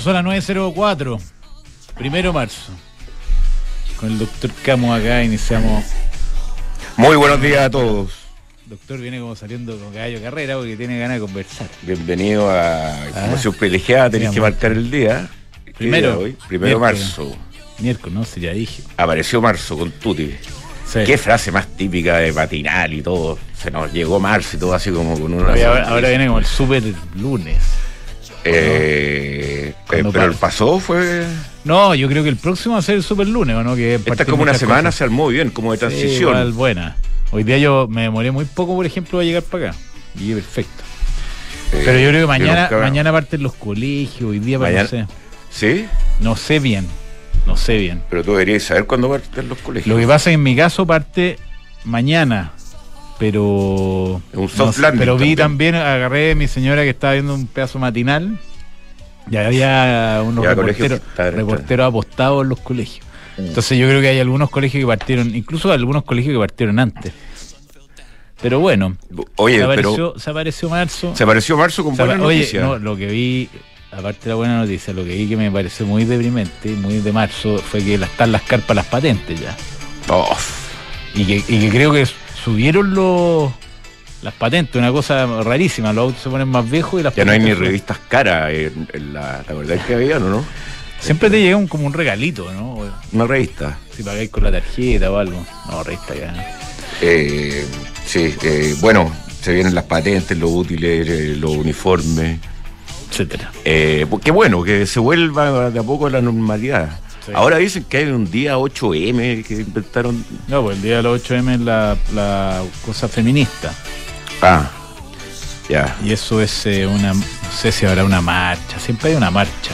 son las 9.04. Primero marzo. Con el doctor Camo acá iniciamos. Muy buenos días a todos. Doctor viene como saliendo con caballo carrera porque tiene ganas de conversar. Bienvenido a Información Privilegiada. Tenés que marcar el día. Primero. Hoy? Primero de marzo. Miércoles, no sé, ya dije. Apareció marzo con Tuti. Qué frase más típica de matinal y todo. Se nos llegó marzo y todo así como con una. ahora, viene como el super lunes. Eh, eh pero el pasó fue. No, yo creo que el próximo va a ser el super lunes, ¿no? Que Esta como una semana se armó bien, como de transición. Sí, buena. Hoy día yo me demoré muy poco, por ejemplo, a llegar para acá. Y perfecto. Eh, pero yo creo que mañana, mañana parten los colegios, hoy día para no sé. ¿Sí? No sé bien. No sé bien. Pero tú deberías saber cuándo parten los colegios. Lo que pasa es que en mi caso parte mañana. Pero. Un soft Pero vi también, agarré a mi señora que estaba viendo un pedazo matinal. Y había unos reporteros, reporteros apostados en los colegios. Mm. Entonces yo creo que hay algunos colegios que partieron, incluso algunos colegios que partieron antes. Pero bueno, oye, se apareció, pero se apareció marzo. Se apareció marzo con buena noticia. no, lo que vi, aparte de la buena noticia, lo que vi que me pareció muy deprimente, muy de marzo, fue que están las carpas las patentes ya. Oh. Y, que, y que creo que subieron los las patentes, una cosa rarísima, los autos se ponen más viejos y las Ya no hay ni revistas caras en, la, la verdad que había, ¿no? Siempre te llega un, como un regalito, ¿no? Una revista. Si pagáis con la tarjeta o algo. No, revista ya. Eh, sí, eh, bueno, se vienen las patentes, los útiles, eh, los uniformes. Etcétera. Eh, pues qué bueno, que se vuelva de a poco a la normalidad. Ahora dicen que hay un día 8M que inventaron. No, pues el día de los 8M es la, la cosa feminista. Ah, ya. Y eso es eh, una, no sé si habrá una marcha, siempre hay una marcha.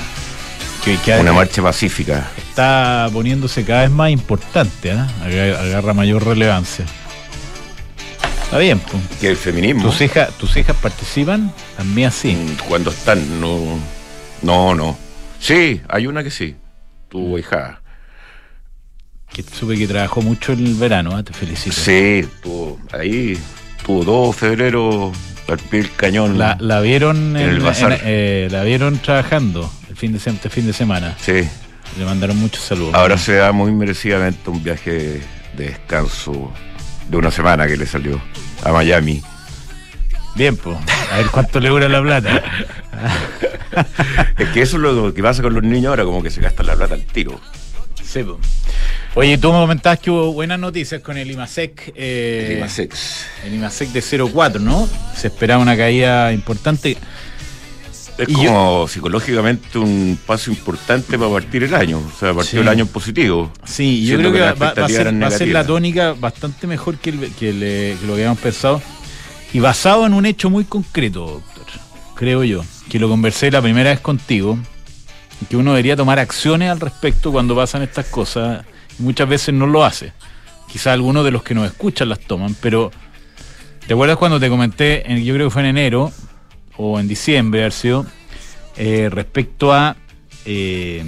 una marcha pacífica. Está poniéndose cada vez más importante, ¿eh? agarra mayor relevancia. Está bien. Pues. Que el feminismo. ¿Tus hijas, ¿Tus hijas participan? También sí. Mm, cuando están, no. No, no. Sí, hay una que sí. Tu hija. Que supe que trabajó mucho en el verano, ¿eh? te felicito. Sí, ahí tuvo dos febrero al pie del cañón. La, vieron en, el eh, la vieron trabajando el fin de, este fin de semana. Sí. Le mandaron muchos saludos. Ahora se da muy merecidamente un viaje de descanso de una semana que le salió a Miami. Bien, pues. A ver cuánto le dura la plata. es que eso es lo que pasa con los niños ahora, como que se gasta la plata al tiro. Sí, pues. Oye, tú me comentabas que hubo buenas noticias con el IMASEC. Eh, el IMASEC. El IMASEC de 0,4, ¿no? Se esperaba una caída importante. Es como psicológicamente un paso importante para partir el año. O sea, partir el año en positivo. Sí, yo creo que, va, a ser, la tónica bastante mejor que, que, lo que habíamos pensado. Y basado en un hecho muy concreto, doctor. Creo yo. Que lo conversé la primera vez contigo. Que uno debería tomar acciones al respecto cuando pasan estas cosas muchas veces no lo hace. Quizá algunos de los que nos escuchan las toman, pero ¿te acuerdas cuando te comenté, yo creo que fue en enero o en diciembre, haber eh, respecto a eh,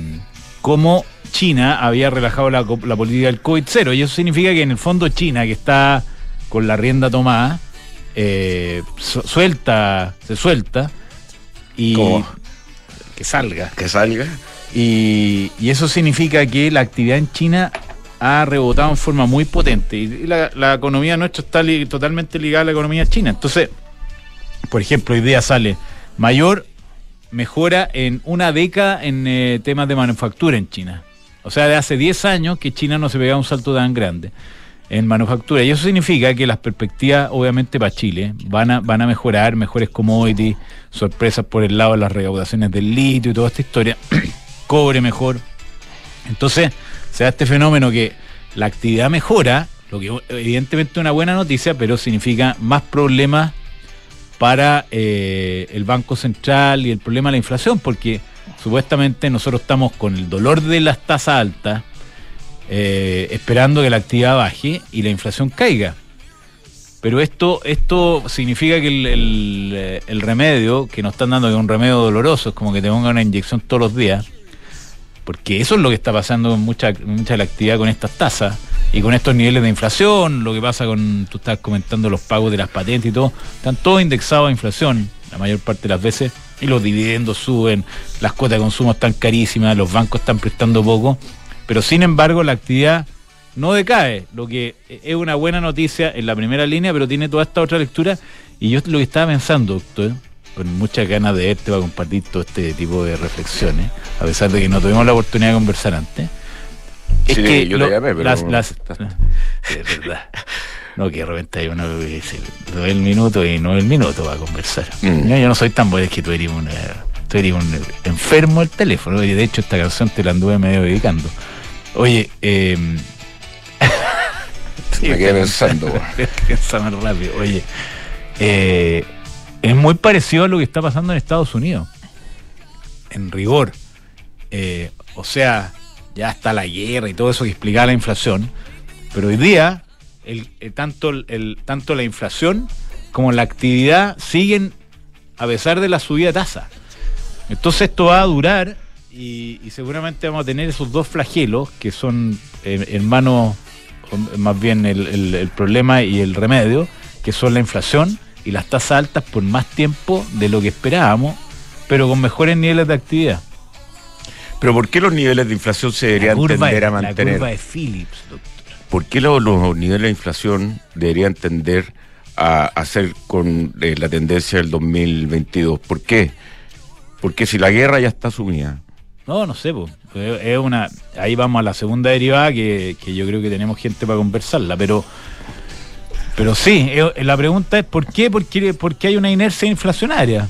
cómo China había relajado la, política del COVID-0? Y eso significa que en el fondo China, que está con la rienda tomada, eh, suelta, se suelta y que salga. Que salga. Y, eso significa que la actividad en China ha rebotado en forma muy potente. Y la, economía nuestra está totalmente ligada a la economía china. Entonces, por ejemplo, hoy día sale mayor mejora en una década en eh, temas de manufactura en China. O sea, de hace 10 años que China no se pegaba un salto tan grande en manufactura. Y eso significa que las perspectivas, obviamente, para Chile van a, van a mejorar, mejores commodities, sorpresas por el lado de las recaudaciones del litio y toda esta historia. cobre mejor. Entonces, se da este fenómeno que la actividad mejora, lo que evidentemente es una buena noticia, pero significa más problemas para eh, el Banco Central y el problema de la inflación, porque supuestamente nosotros estamos con el dolor de las tasas altas, eh, esperando que la actividad baje y la inflación caiga. Pero esto, esto significa que el, el remedio que nos están dando, que es un remedio doloroso, es como que te pongan una inyección todos los días, porque eso es lo que está pasando en mucha, mucha de la actividad con estas tasas y con estos niveles de inflación, lo que pasa con, tú estás comentando los pagos de las patentes y todo, están todos indexados a inflación. la mayor parte de las veces, y los dividendos suben, las cuotas de consumo están carísimas, los bancos están prestando poco, pero sin embargo la actividad no decae, lo que es una buena noticia en la primera línea, pero tiene toda esta otra lectura, y yo lo que estaba pensando, doctor, con muchas ganas de verte para compartir todo este tipo de reflexiones, a pesar de que no tuvimos la oportunidad de conversar antes. Es sí, que yo lo, te llamé, pero las, las, es verdad. No, que de repente hay uno que dice, doy el minuto y no el minuto para conversar. Mm. Yo no soy tan bueno, es que tú eres un, tú eres un enfermo del teléfono. Y de hecho esta canción te la anduve medio dedicando. Oye, eh, sí, me quedé pensando. Piensa más rápido. Oye, eh, es muy parecido a lo que está pasando en Estados Unidos. En rigor. Eh, o sea, ya está la guerra y todo eso que explica la inflación. Pero hoy día, el, eh, tanto, el, tanto la inflación como la actividad siguen a pesar de la subida de tasa. Entonces esto va a durar y, seguramente vamos a tener esos dos flagelos que son eh, hermanos, más bien el, el problema y el remedio, que son la inflación y las tasas altas por más tiempo de lo que esperábamos, pero con mejores niveles de actividad. Pero ¿por qué los niveles de inflación se deberían tender a mantener? La curva de Phillips, doctor. ¿Por qué los, niveles de inflación deberían tender a hacer con eh, la tendencia del 2022? ¿Por qué? Porque si la guerra ya está sumida. No, no sé, pues. es una ahí vamos a la segunda derivada que, que yo creo que tenemos gente para conversarla, pero pero sí, la pregunta es ¿por qué? Porque, porque hay una inercia inflacionaria.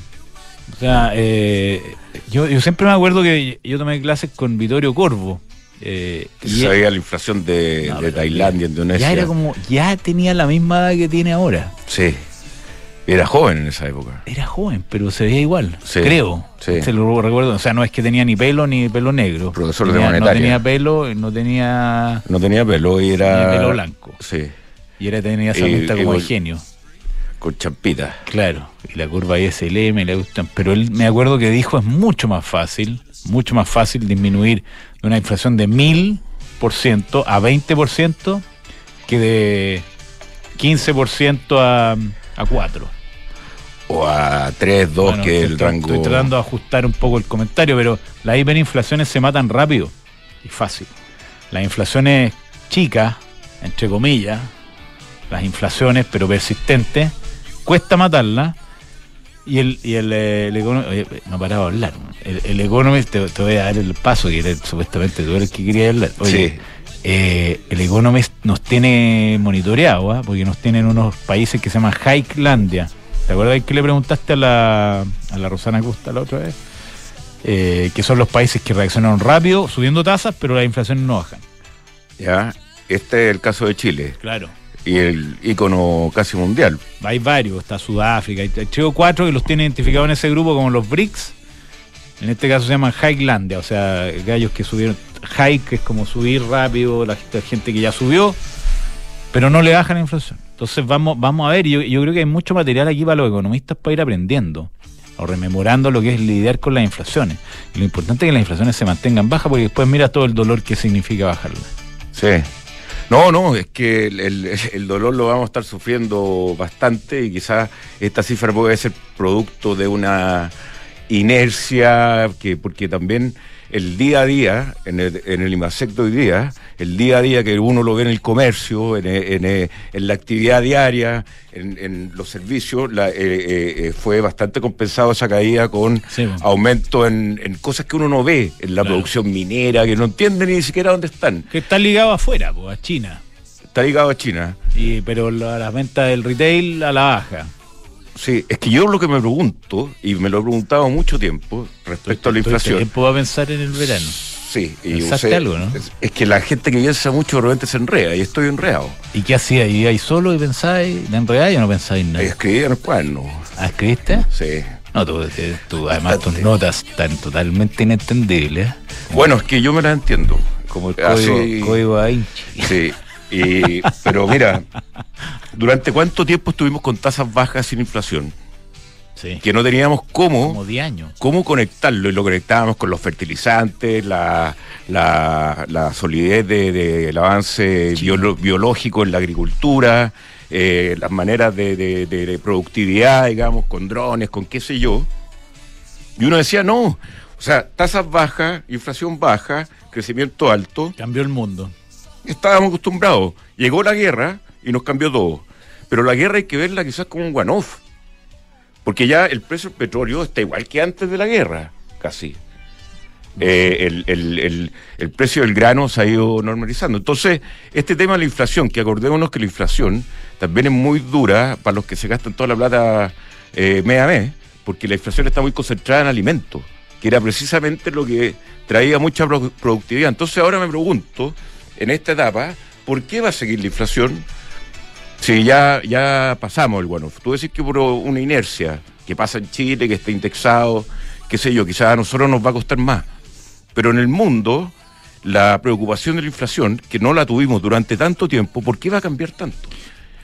O sea, eh, yo, siempre me acuerdo que yo tomé clases con Vittorio Corvo. Eh, y sabía la inflación de, Tailandia, Indonesia. Ya era como, ya tenía la misma edad que tiene ahora. Sí. Era joven en esa época. Era joven, pero se veía igual, creo. Sí. Se lo recuerdo. O sea, no es que tenía ni pelo ni pelo negro. Profesor de monetaria. No tenía pelo, no tenía. No tenía pelo y era. pelo blanco. Sí. Y era tenía esa pinta como de genio. Con champita. Claro, y la curva ISLM le gustan. Pero él me acuerdo que dijo es mucho más fácil, mucho más fácil disminuir de una inflación de mil por ciento a 20% que de 15% a, a 4. O a 3, 2, que es el rango. Estoy tratando de ajustar un poco el comentario, pero las hiperinflaciones se matan rápido y fácil. Las inflaciones chicas, entre comillas, las inflaciones, pero persistentes, cuesta matarla. Y el, y el, eh, no paraba de hablar. El, el Economist, te, voy a dar el paso, que supuestamente tú eres el que quería hablar. Oye, eh, el Economist nos tiene monitoreado, ¿ah? porque nos tienen unos países que se llaman Highlandia. ¿Te acuerdas que le preguntaste a la, a la Rosana Costa la otra vez? Eh, que son los países que reaccionaron rápido, subiendo tasas, pero las inflaciones no bajan. Ya, este es el caso de Chile. Claro y el ícono casi mundial. Hay varios, está Sudáfrica, hay tres o cuatro que los tiene identificados en ese grupo como los BRICS. En este caso se llaman Highlandia, o sea, gallos que subieron. High, que es como subir rápido, la, gente que ya subió, pero no le bajan la inflación. Entonces vamos, vamos a ver, yo, yo creo que hay mucho material aquí para los economistas para ir aprendiendo o rememorando lo que es lidiar con las inflaciones. Y lo importante es que las inflaciones se mantengan bajas porque después mira todo el dolor que significa bajarlas. Sí, no, no, es que el, dolor lo vamos a estar sufriendo bastante y quizás esta cifra puede ser producto de una inercia, que porque también el día a día, en el, en el hoy día, el día a día que uno lo ve en el comercio, en, la actividad diaria, en, los servicios, la, eh, eh, eh, fue bastante compensado esa caída con aumento en, cosas que uno no ve, en la producción minera, que no entiende ni siquiera dónde están. Que está ligado afuera, a China. Está ligado a China. Y, pero la, la venta del retail a la baja. Sí, es que yo lo que me pregunto, y me lo he preguntado mucho tiempo, respecto a la inflación. tiempo va a pensar en el verano? Sí, y usted, algo, ¿no? Es, que la gente que piensa mucho de repente se enreda, y estoy enredado. ¿Y qué hacía? ¿Y ahí solo y pensáis? ¿De enredar y no pensáis en nada? Escribí en el cuaderno. ¿Ah, escribiste? Sí. No, tú, tú además tus notas están totalmente inentendibles. Bueno, es que yo me las entiendo. Como el código, código Sí, y, pero mira, ¿durante cuánto tiempo estuvimos con tasas bajas sin inflación? Sí. Que no teníamos cómo, Como años. cómo conectarlo y lo conectábamos con los fertilizantes, la, la, solidez del de, avance biológico en la agricultura, eh, las maneras de, de- de productividad, digamos, con drones, con qué sé yo. Y uno decía, no, o sea, tasas bajas, inflación baja, crecimiento alto, Cambió el mundo. estábamos acostumbrados. Llegó la guerra y nos cambió todo. Pero la guerra hay que verla quizás como un one-off. Porque ya el precio del petróleo está igual que antes de la guerra, casi. Eh, el, el- el- precio del grano se ha ido normalizando. Entonces, este tema de la inflación, que acordémonos que la inflación también es muy dura para los que se gastan toda la plata eh, mes porque la inflación está muy concentrada en alimentos, que era precisamente lo que traía mucha pro- productividad. Entonces, ahora me pregunto, en esta etapa, ¿por qué va a seguir la inflación? Sí, ya, ya pasamos el bueno. Tú decís que por una inercia que pasa en Chile, que está indexado, qué sé yo, quizás a nosotros nos va a costar más. Pero en el mundo, la preocupación de la inflación, que no la tuvimos durante tanto tiempo, ¿por qué va a cambiar tanto?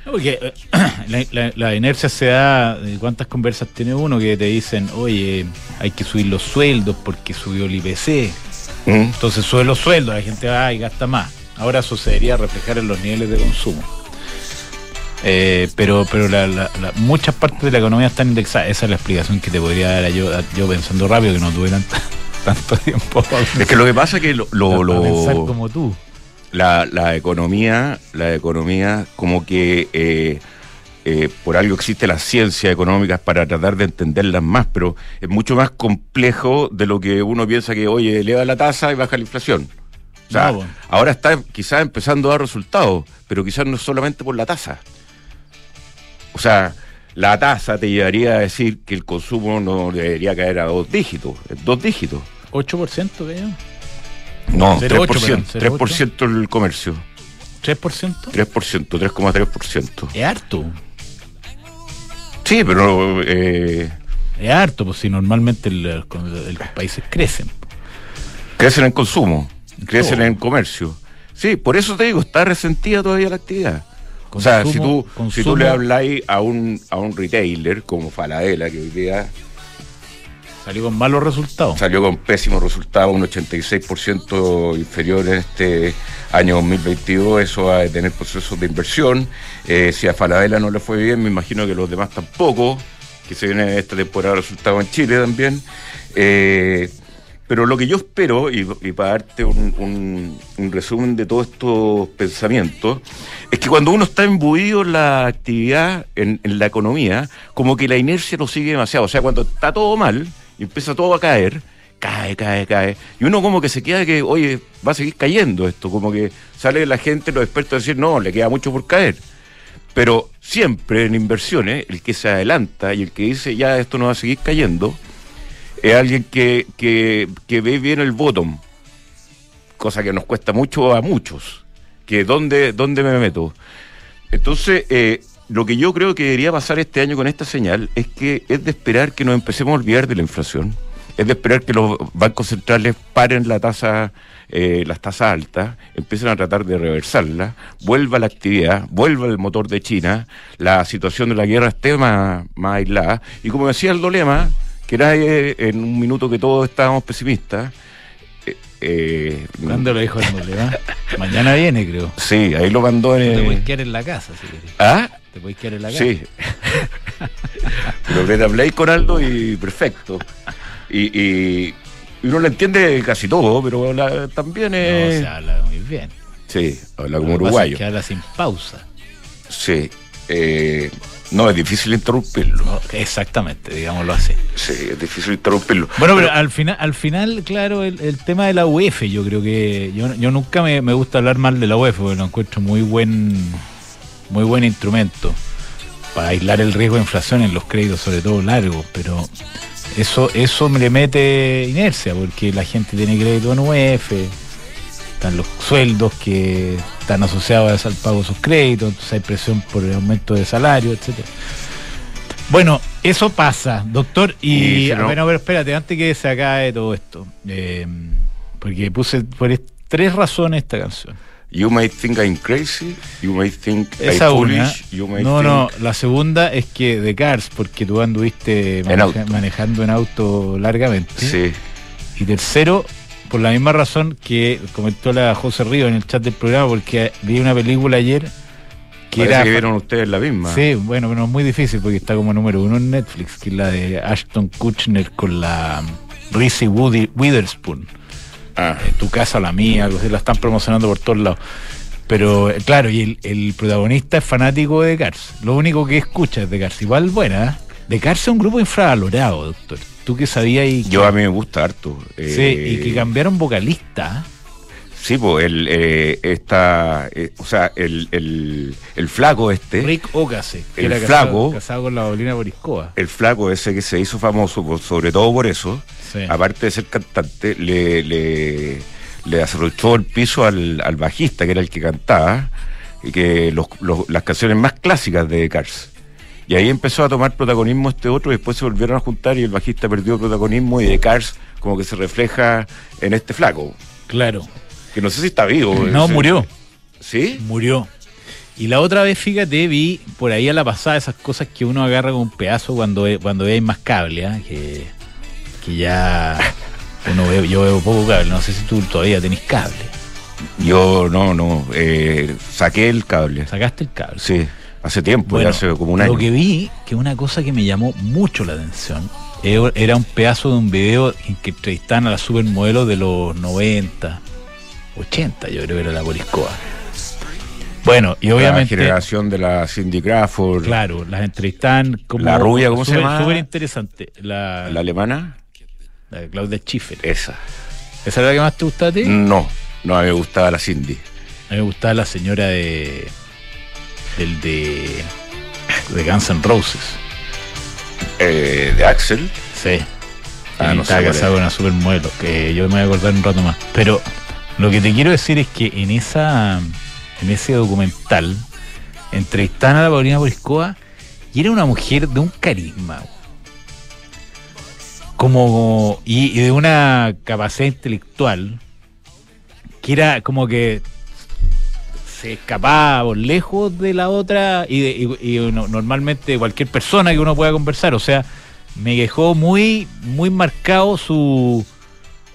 Porque eh, la, la- la inercia se da, ¿cuántas conversas tiene uno que te dicen, oye, hay que subir los sueldos porque subió el IPC? ¿Mm? Entonces sube los sueldos, la gente va y gasta más. Ahora debería reflejar en los niveles de consumo. Eh, pero pero la- la- la- muchas partes de la economía están indexadas. Esa es la explicación que te podría dar yo, yo pensando rápido, que no tuve tanto, tanto tiempo Es que lo que pasa es que lo, lo- pensar como tú. la, la economía, la economía como que eh, eh, por algo existe las ciencias económicas para tratar de entenderlas más, pero es mucho más complejo de lo que uno piensa que, oye, eleva la tasa y baja la inflación. O sea, No, bueno. ahora está quizás empezando a dar resultados, pero quizás no solamente por la tasa. O sea, la tasa te llevaría a decir que el consumo no debería caer a dos dígitos, dos dígitos. 8% que yo. No, 0,8, 3%, perdón, 3% el comercio. 3%. 3%, 3,3%. Es harto. Sí, pero eh, Es harto, pues si normalmente los países crecen. crecen en consumo, crecen todo. en comercio. Sí, por eso te digo, está resentida todavía la actividad. O sea, si Consumo- tú, si tú le habláis a un, a un retailer como Falabella, que hoy día Salió con malos resultados. salió con pésimos resultados, un 86% inferior en este año 2022, eso va a tener procesos de inversión. Eh, si a Falabella no le fue bien, me imagino que los demás tampoco, que se viene esta temporada de resultados en Chile también. Eh, pero lo que yo espero, y, y para darte un, un- un resumen de todos estos pensamientos, es que cuando uno está imbuido en la actividad, en, en la economía, como que la inercia lo sigue demasiado. O sea, cuando está todo mal y empieza todo a caer, cae, cae, cae. Y uno como que se queda que, oye, va a seguir cayendo esto. Como que sale la gente, los expertos a decir, no, le queda mucho por caer. Pero siempre en inversiones, el que se adelanta y el que dice, ya esto no va a seguir cayendo, es alguien que, que, que ve bien el bottom, cosa que nos cuesta mucho a muchos, que dónde, dónde me meto. Entonces, eh, lo que yo creo que debería pasar este año con esta señal es que es de esperar que nos empecemos a olvidar de la inflación, es de esperar que los bancos centrales paren la tasa, eh, las tasas altas, empiecen a tratar de reversarla, vuelva la actividad, vuelva el motor de China, la situación de la guerra esté más, más aislada. Y como decía el Dolema, que era eh, en un minuto que todos estábamos pesimistas, eh, eh, ¿Cuándo lo dijo el Moleva? Mañana viene, creo. Sí, ahí lo mandó en... Te puedes quedar en la casa, si querés. ¿Ah? Te puedes quedar en la casa. Sí. Pero le hablé con Aldo y perfecto. Y, y, uno le entiende casi todo, pero la- también No, es... se habla muy bien. sí, habla Lo como que uruguayo. es que habla sin pausa. Sí. Eh, no, es difícil interrumpirlo. No, exactamente, digámoslo así. Sí, es difícil interrumpirlo. Bueno, pero al final, al final, claro, el, el tema de la UEF, yo creo que yo, yo nunca me, me gusta hablar mal de la UEF, porque lo encuentro muy buen, muy buen instrumento para aislar el riesgo de inflación en los créditos, sobre todo largos, pero eso, eso me le mete inercia, porque la gente tiene crédito en UEF, están los sueldos que están asociados al pago de sus créditos, entonces hay presión por el aumento de salario, etcétera. Bueno, eso pasa, doctor. Y, Y a ver, a ver, espérate, antes que se acabe todo esto. eh, porque puse por es- tres razones esta canción. You may think I'm crazy, you may think Esa I'm una. foolish, you may No, think... no, la segunda es que de Cars, porque tú anduviste maneja- manejando en auto largamente. Sí, Y tercero, por la misma razón que comentó la José Río en el chat del programa, porque vi una película ayer que Parece era. que vieron ustedes la misma. Sí, bueno, pero es muy difícil porque está como número uno en Netflix, que es la de Ashton Kutcher con la Reese Woody- Witherspoon. Ah, Eh, tu casa la mía, algo así, la están promocionando por todos lados. Pero eh, claro, y el, el protagonista es fanático de Cars. Lo único que escucha es de Cars. Igual buena. ¿eh? De Cars es un grupo infravalorado, doctor. Tú que sabías y que, yo a mí me gusta harto. sí, Eh, y que cambiaron vocalista. ¿eh? Sí, pues el, eh, esta, eh, o sea, el, el, el flaco este, Rick Ocasek, que el era casado, flaco- casado con la Bolina Boriscoa. el flaco ese que se hizo famoso, por- sobre todo por eso, Sí. aparte de ser cantante, le, le, le el piso al, al bajista, que era el que cantaba, y que los, los- las canciones más clásicas de Cars. Y ahí empezó a tomar protagonismo este otro, y después se volvieron a juntar y el bajista perdió protagonismo y de Cars como que se refleja en este flaco, Claro. que no sé si está vivo. No, ese- murió. ¿Sí? Murió. Y la otra vez, fíjate, vi por ahí a la pasada esas cosas que uno agarra con un pedazo cuando cuando ve más cable, ¿ah? que, que ya uno ve, yo veo poco cable, no sé si tú todavía tenés cable. Yo no, no, eh, saqué el cable. Sacaste el cable. Sí, hace tiempo, Bueno, ya hace como un año. Lo que vi, que una cosa que me llamó mucho la atención, eh, era un pedazo de un video en que entrevistaban a la supermodelo de los 90, 80, yo creo que era la Boriscoa. Bueno, y la obviamente... generación de la Cindy Crawford, Claro, las entrevistan como. La rubia, ¿cómo se llama? Súper interesante. La, la alemana, la de Claudia Schiffer. esa. ¿Esa es la que más te gusta a ti? No, no, a mí me gustaba la Cindy. A mí me gustaba la señora de. Del de. de Guns N' Roses. Eh, de Axel, Sí. Ah, no estaba casado con una supermodelo, que yo me voy a acordar un rato más. Pero lo que te quiero decir es que en esa. en ese documental entrevistaban a la Paulina Boriscoa y era una mujer de un carisma. Como. y, y de una capacidad intelectual que era como que se lejos de la otra y, de- y- y no- normalmente cualquier persona que uno pueda conversar. O sea, me dejó muy, muy marcado su.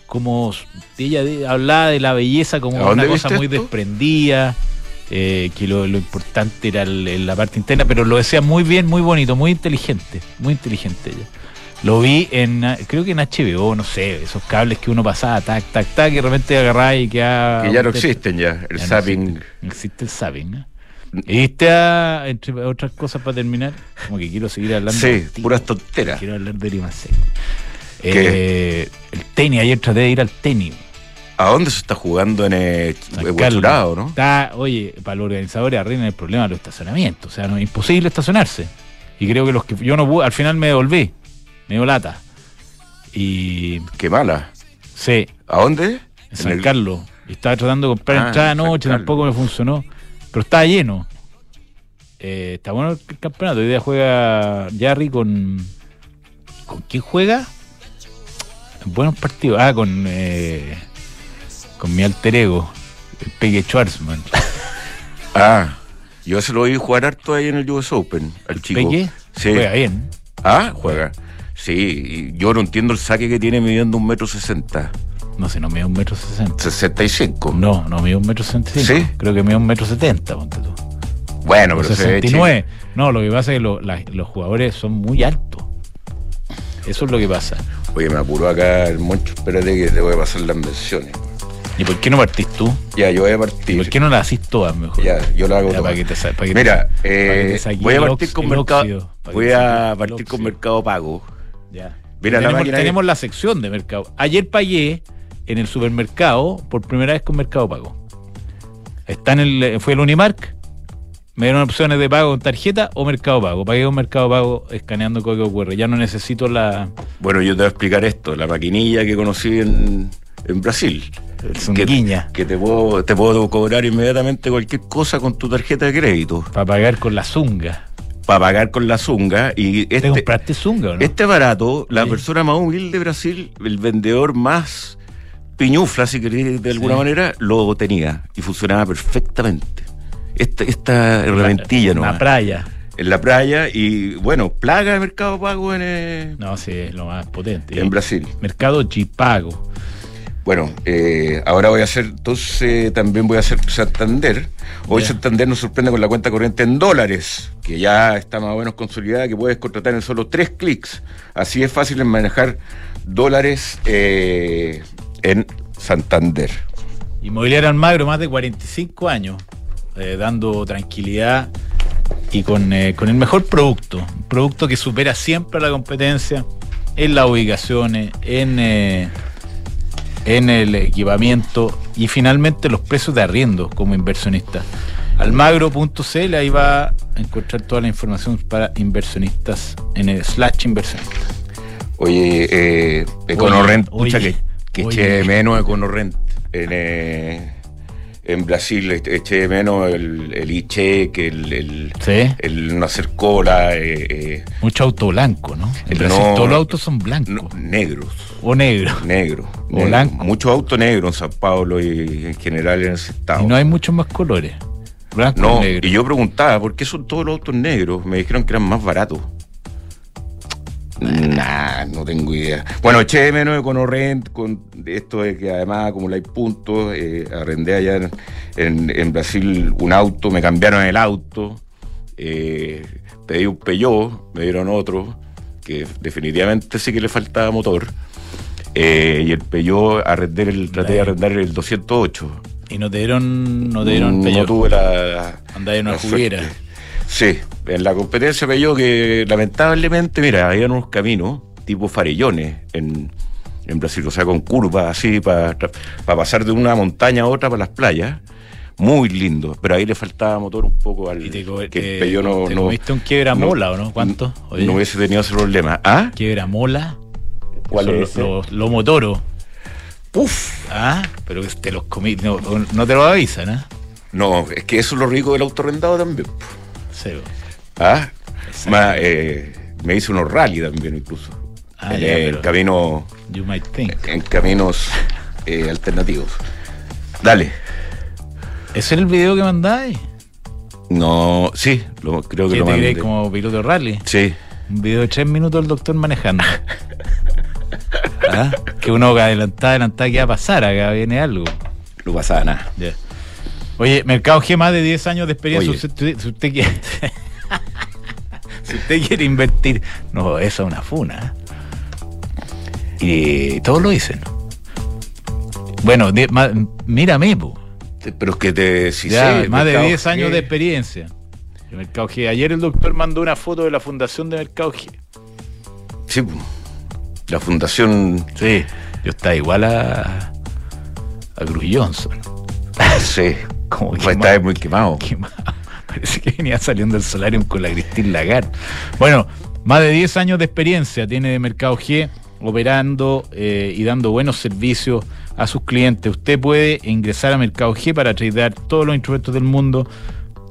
como ella de- hablaba de la belleza como ¿A dónde una cosa muy esto? desprendida. eh, que lo, lo importante era el- la parte interna, pero lo decía muy bien, muy bonito, muy inteligente, muy inteligente ella. Lo vi en, ah, creo que en HBO, no sé, esos cables que uno pasaba, tac, tac, tac, y de repente agarraba y quedaba... que ya no existen ya, el Ya zapping. existe, no existe el zapping. ¿eh? ¿Y viste a, entre otras cosas para terminar? Como que quiero seguir hablando. Sí, contigo. puras tonteras. Quiero hablar de Limasek. Eh, el tenis, ayer traté de ir al tenis. ¿A dónde se está jugando en eh, San Huachurado, no? Está, oye, para los organizadores arreglan el problema de los estacionamientos. O sea, no es imposible estacionarse. Y creo que los que yo no pude, al final me devolví. Me dio lata. Y Qué mala. sí, ¿A dónde? en San el- Carlos. Y estaba tratando de comprar Ah, entrada anoche, tampoco me funcionó. Pero estaba lleno. Eh, está bueno el campeonato. Hoy día juega Jarry con. ¿Con quién juega? Buenos partidos. Ah, con. eh, con mi alter ego, el Pegue Schwarzman. Ah, yo se lo vi jugar harto ahí en el US Open, al chico. Pegue Sí. juega bien. Ah, juega. Sí, y yo no entiendo el saque que tiene midiendo un metro sesenta. No sé, no mide un metro sesenta. 65. No, no mide un metro sesenta y cinco. ¿Sí? Creo que mide un metro setenta, ponte tú. Bueno, pero se ve 69. No, lo que pasa es que lo- la- los jugadores son muy altos. Eso es lo que pasa. Oye, me apuró acá el moncho. Espérate que te voy a pasar las menciones. ¿Y por qué no partís tú? Ya, yo voy a ¿Y partir. por qué no las hacís todas mejor? Ya, yo lo hago Ya, todo. para que te sa- para que Mira, te- para que eh, te voy a partir con mercado. óxido, Voy a partir con mercado pago. Ya. Mira, la tenemos, máquina tenemos la sección de mercado. Ayer pagué en el supermercado por primera vez con Mercado Pago. Está en el, fue el Unimark. Me dieron opciones de pago con tarjeta o Mercado Pago. Pagué con Mercado Pago escaneando código QR. Ya no necesito la Bueno, yo te voy a explicar esto. La maquinilla que conocí en, en Brasil. el Que, que te puedo, te puedo cobrar inmediatamente cualquier cosa con tu tarjeta de crédito. para pagar con la zunga. Para pagar con la zunga. Y ¿Te este, compraste zunga o no? Este barato, la Sí. persona más humilde de Brasil, el vendedor más piñufla, si querés, de alguna Sí. manera, lo tenía y funcionaba perfectamente. Esta, esta herramientilla, ¿no? Una playa. En la playa y, bueno, plaga de mercado pago en, eh, No, sí, es lo más potente. en Brasil. Mercado Chipago. Bueno, eh, ahora voy a hacer, entonces también voy a hacer Santander. Hoy. Santander nos sorprende con la cuenta corriente en dólares, que ya está más o menos consolidada, que puedes contratar en solo tres clics. Así es fácil en manejar dólares eh, en Santander. Inmobiliaria Almagro, más de 45 años, eh, dando tranquilidad y con, con el mejor producto. Un producto que supera siempre a la competencia en las ubicaciones, en, en el equipamiento y finalmente los precios de arriendo como inversionista. Almagro.cl, ahí va a encontrar toda la información para inversionistas en el slash inversionista. Oye, eh, Econorrent, Oye, pucha oye, que, que oye. eché de menos Econorrent en, eh, en Brasil, este, eché de menos el, el e-check, el, el, ¿Sí? el no hacer cola, eh, eh, Mucho auto blanco, ¿no? En Brasil no- todos los autos son blancos no, negros. o negros. Negro. O negro. blanco. Mucho auto negro en Sao Paulo y en general en ese estado. Y no hay muchos más colores. Blanco No, y negro. y yo preguntaba, ¿por qué son todos los autos negros? Me dijeron que eran más baratos. Nah, no tengo idea. Bueno, eché de menos Econorrent con esto de que además acumuláis puntos. Eh, arrendé allá en, en- en Brasil un auto, me cambiaron el auto. Eh, pedí un Peugeot, me dieron otro, que definitivamente sí que le faltaba motor. Eh, y el Peugeot arrendé el, traté de arrendar el 208. Y no te dieron, no te dieron no Peugeot. tuve la, Andaba en una juguera. Sí, en la competencia Peugeot que lamentablemente, mira, había unos caminos tipo farellones en, en Brasil, o sea, con curvas así para pasar de una montaña a otra para las playas. Muy lindo, pero ahí le faltaba motor un poco al Y te, que te- el Peugeot no, te no, comiste un quiebra mola, ¿o no? ¿Cuánto? Oye, no hubiese tenido ese problema. ¿Ah? quiebra mola. ¿Cuál es ese? Lo, lo motoro. Uf. Ah, pero que te los comí. No, no te lo avisan, ¿eh? No, es que eso es lo rico del autorrendado también. Sí. ¿Ah? Ma- eh, me hice unos rally también incluso. Ah, en ya, el camino You might think. en caminos eh, alternativos. Dale. ¿Ese es el video que mandáis? No, sí, lo, creo que ¿Qué lo te mandé. como piloto de rally? Sí. Un video de tres minutos del doctor manejando. ¿Ah? Que uno que adelantaba, adelantaba que iba a pasar, acá viene algo. No pasaba nada. Oye, Mercado G, más de 10 años de experiencia. Oye. Si usted, si usted quiere. si usted quiere invertir. No, esa es una funa. Y todos lo dicen. Bueno, die- ma- mírame, po. Pero es que te, si Ya, sé, más de Mercado 10 años G, de experiencia. de Mercado G. Ayer el doctor mandó una foto de la fundación de Mercado G. Sí, la fundación. Sí, yo estaba igual a. a Cruz Johnson. Sí. Como quemado. está muy quemado. quemado. Parece que venía saliendo del solarium con la Christine Lagarde. Bueno, más de 10 años de experiencia tiene de Mercado G operando eh, y dando buenos servicios a sus clientes. Usted puede ingresar a Mercado G para tradear todos los instrumentos del mundo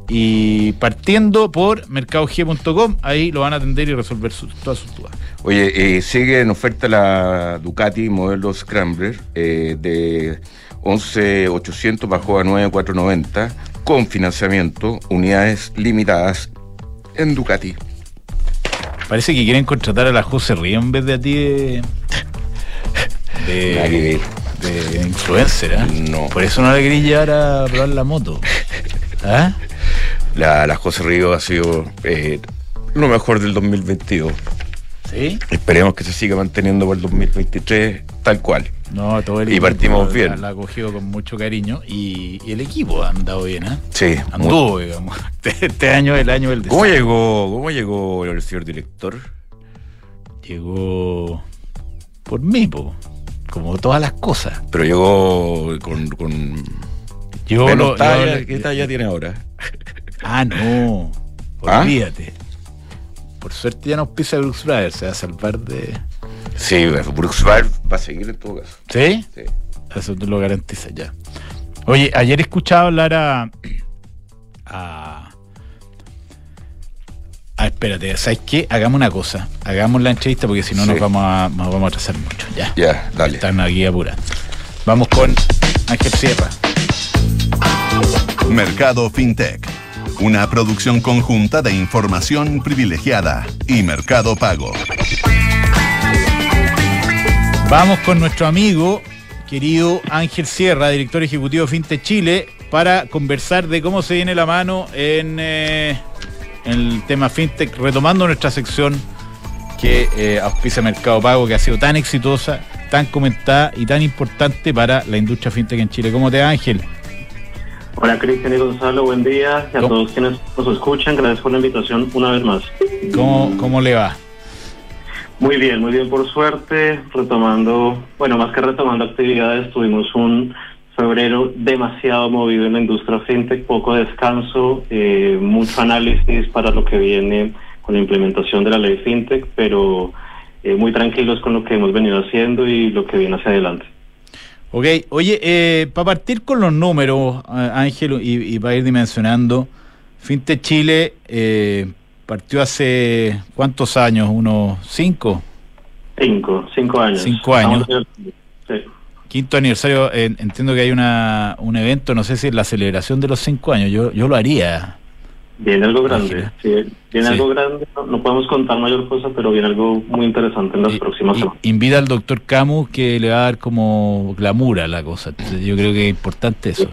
y partiendo por mercadog.com, ahí lo van a atender y resolver todas sus dudas. Oye, eh, sigue en oferta la Ducati modelo Scrambler eh, de 11.800 bajó a 9.490 con financiamiento, unidades limitadas en Ducati. Parece que quieren contratar a la José Río en vez de a ti de, influencer, ¿ah? No. Por eso no la queréis llevar a probar la moto. ¿Ah? La, la José Río ha sido eh, lo mejor del 2022. ¿Sí? Esperemos que se siga manteniendo por el 2023 tal cual. No, todo el Y partimos bien. La ha cogido con mucho cariño y, y el equipo ha andado bien, ¿ah? Sí. muy- Anduvo, digamos. Este, este año es el año del ¿Cómo desastre. llegó, ¿Cómo llegó el señor director? Llegó por mí, po. como todas las cosas. Pero llegó con, con Llegó menos lo- talla. ¿Qué talla tiene ahora? Ah, no. ¿Ah? Olvídate. Por suerte ya nos pisa Brooks Brothers, se va a salvar de. Sí, Brooks Bar va a seguir en todo caso. ¿Sí? Sí. Eso te lo garantiza ya. Oye, ayer escuchaba hablar a. a. Ah, espérate, ¿sabes qué? Hagamos una cosa. Hagamos la entrevista porque si no Sí. nos, vamos a, nos vamos a atrasar mucho. Ya. Ya, dale. Están aquí apurando. Vamos con Ángel Sierra. Mercado FinTech, una producción conjunta de información privilegiada y Mercado Pago. Vamos con nuestro amigo querido Ángel Sierra, director ejecutivo de Finte Chile, para conversar de cómo se viene la mano en, eh, el tema fintech, retomando nuestra sección que eh, auspicia Mercado Pago, que ha sido tan exitosa, tan comentada y tan importante para la industria fintech en Chile. ¿Cómo te va, Ángel? Hola Cristian y Gonzalo, buen día. Y a todos quienes nos escuchan, gracias por la invitación una vez más. ¿Cómo, cómo le va? Muy bien, muy bien por suerte, retomando, bueno, más que retomando actividades, tuvimos un febrero demasiado movido en la industria fintech, poco descanso, eh, mucho análisis para lo que viene con la implementación de la ley fintech, pero eh, muy tranquilos con lo que hemos venido haciendo y lo que viene hacia adelante. Ok, oye, eh, para partir con los números, Ángel, y, y, para ir dimensionando, Fintech Chile partió hace cuántos años, unos cinco. Cinco, cinco años. Cinco años. Quinto aniversario, entiendo que hay una, un evento, no sé si es la celebración de los cinco años, yo, yo lo haría. Viene algo grande, sí, viene algo grande, no, podemos contar mayor cosa, pero viene algo muy interesante en las próximas semanas. Invita al doctor Camus que le va a dar como glamour a la cosa, yo creo que es importante eso.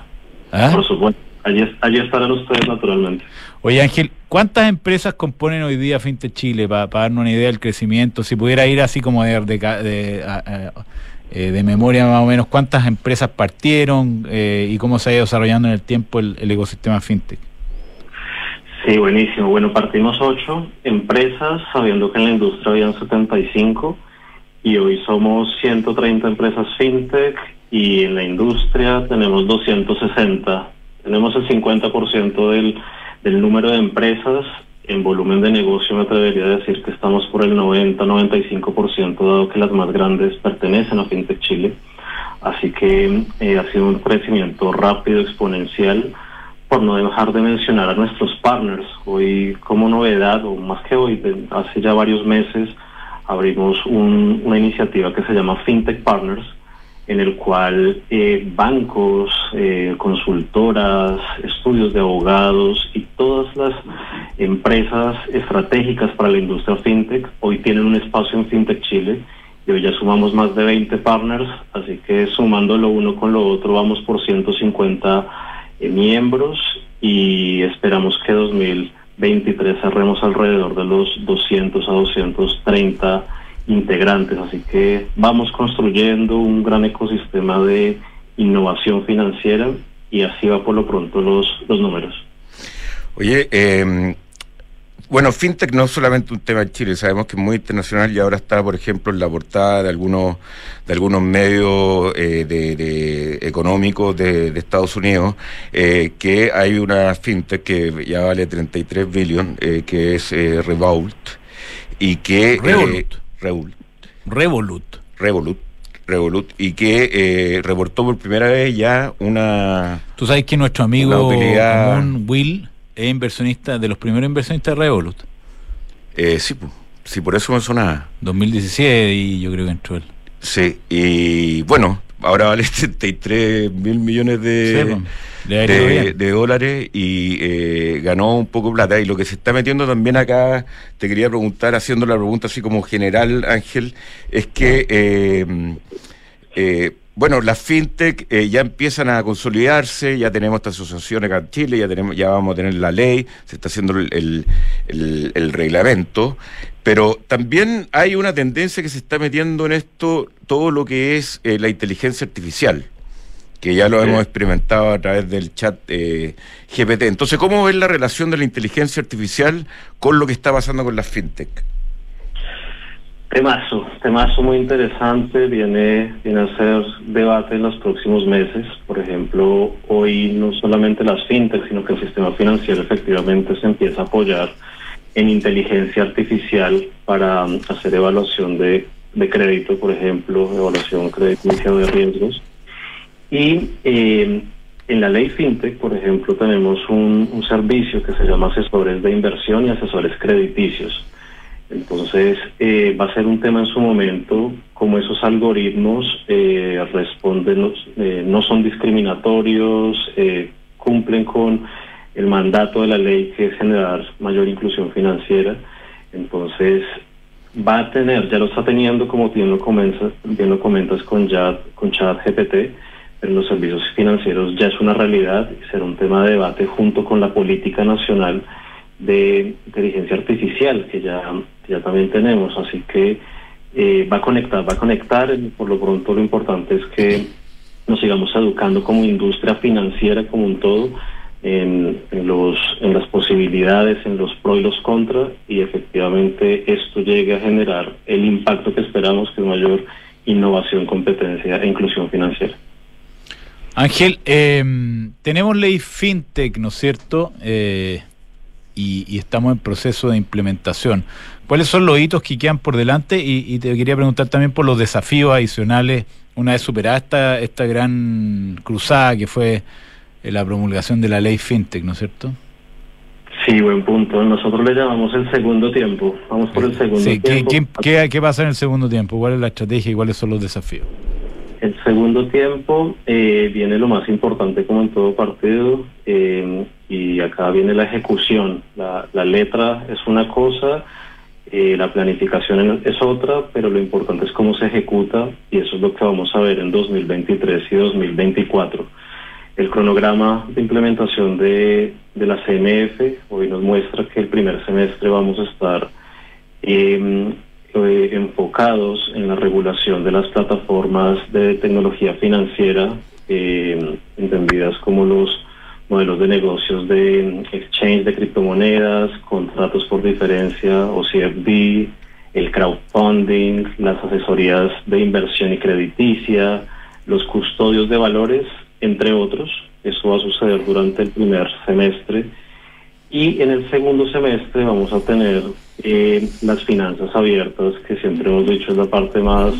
¿Ah? Por supuesto, allí, allí estarán ustedes naturalmente. Oye Ángel, ¿cuántas empresas componen hoy día Fintech Chile para, darnos una idea del crecimiento? Si pudiera ir así como de, de, eh, de, memoria más o menos, ¿cuántas empresas partieron eh, y cómo se ha ido desarrollando en el tiempo el, ecosistema Fintech? Sí, buenísimo. Bueno, partimos ocho empresas, sabiendo que en la industria habían 75 y hoy somos 130 empresas fintech y en la industria tenemos 260. Tenemos el 50% del el número de empresas en volumen de negocio me atrevería a decir que estamos por el 90-95%, dado que las más grandes pertenecen a FinTech Chile. Así que eh, ha sido un crecimiento rápido, exponencial, por no dejar de mencionar a nuestros partners. Hoy, como novedad, o más que hoy, hace ya varios meses, abrimos una iniciativa que se llama FinTech Partners, en el cual eh, bancos, eh, consultoras, estudios de abogados y todas las empresas estratégicas para la industria fintech hoy tienen un espacio en Fintech Chile y hoy ya sumamos más de 20 partners, así que sumando lo uno con lo otro vamos por 150 eh, miembros y esperamos que 2023 cerremos alrededor de los 200 a 230 integrantes, así que vamos construyendo un gran ecosistema de innovación financiera y así va por lo pronto los, los números. Oye, eh, bueno, FinTech no es solamente un tema en Chile, sabemos que es muy internacional y ahora está, por ejemplo, en la portada de algunos, de algunos medios eh, de, económicos de, Estados Unidos, eh, que hay una FinTech que ya vale 33 billones, eh, que es Revolt, y que... Revolut. Revolut. Revolut. Revolut y que eh, reportó por primera vez ya una. Tú sabes que nuestro amigo común, Will, es inversionista, de los primeros inversionistas de Revolut. Eh, sí, sí, por eso me sonaba. 2017 y yo creo que entró él. Sí, y bueno, ahora vale 33 mil millones de, de, dólares y eh, ganó un poco plata. Y lo que se está metiendo también acá, te quería preguntar, haciendo la pregunta así como general, Ángel, es que, eh, eh, bueno, las fintech ya empiezan a consolidarse, ya tenemos esta asociación acá en Chile, ya, tenemos, ya vamos a tener la ley, se está haciendo el, el reglamento, pero también hay una tendencia que se está metiendo en esto, todo lo que es la inteligencia artificial que ya lo hemos experimentado a través del chat eh, GPT. Entonces, ¿cómo ves la relación de la inteligencia artificial con lo que está pasando con las fintech? Temazo, temazo muy interesante, viene, viene a ser debate en los próximos meses. Por ejemplo, hoy no solamente las fintech, sino que el sistema financiero efectivamente se empieza a apoyar en inteligencia artificial para um, hacer evaluación de, de crédito, por ejemplo, evaluación crediticia de riesgos y eh, en la ley FinTech, por ejemplo, tenemos un, servicio que se llama asesores de inversión y asesores crediticios. Entonces, eh, va a ser un tema en su momento como esos algoritmos eh, responden, no son discriminatorios, cumplen con el mandato de la ley que es generar mayor inclusión financiera. Entonces, va a tener, ya lo está teniendo, como bien lo, comentas, con, chat, con chat GPT, en los servicios financieros ya es una realidad y será un tema de debate junto con la política nacional de inteligencia artificial que ya, ya también tenemos. Así que eh, va a conectar, va a conectar. Por lo pronto lo importante es que nos sigamos educando como industria financiera como un todo en, los, en las posibilidades, en los pros y los contras y efectivamente esto llegue a generar el impacto que esperamos que es mayor innovación, competencia e inclusión financiera. Ángel, em, tenemos ley FinTech, ¿no es cierto? Eh, y, estamos en proceso de implementación. ¿Cuáles son los hitos que quedan por delante? Y, te quería preguntar también por los desafíos adicionales una vez superada esta, esta gran cruzada que fue eh, la promulgación de la ley FinTech, ¿no es cierto? Sí, buen punto. Nosotros le llamamos el segundo tiempo. Vamos por el segundo tiempo. ¿qué, qué pasa en el segundo tiempo? ¿Cuál es la estrategia y cuáles son los desafíos? El segundo tiempo eh, viene lo más importante como en todo partido eh, y acá viene la ejecución. La, letra es una cosa, eh, la planificación es otra, pero lo importante es cómo se ejecuta y eso es lo que vamos a ver en 2023 y 2024. El cronograma de implementación de, de la CMF hoy nos muestra que el primer semestre vamos a estar eh, enfocados en la regulación de las plataformas de tecnología financiera, eh, entendidas como los modelos de negocios de exchange de criptomonedas, contratos por diferencia o CFD, el crowdfunding, las asesorías de inversión y crediticia, los custodios de valores, entre otros. Eso va a suceder durante el primer semestre y en el segundo semestre vamos a tener eh, las finanzas abiertas, que siempre hemos dicho es la parte más,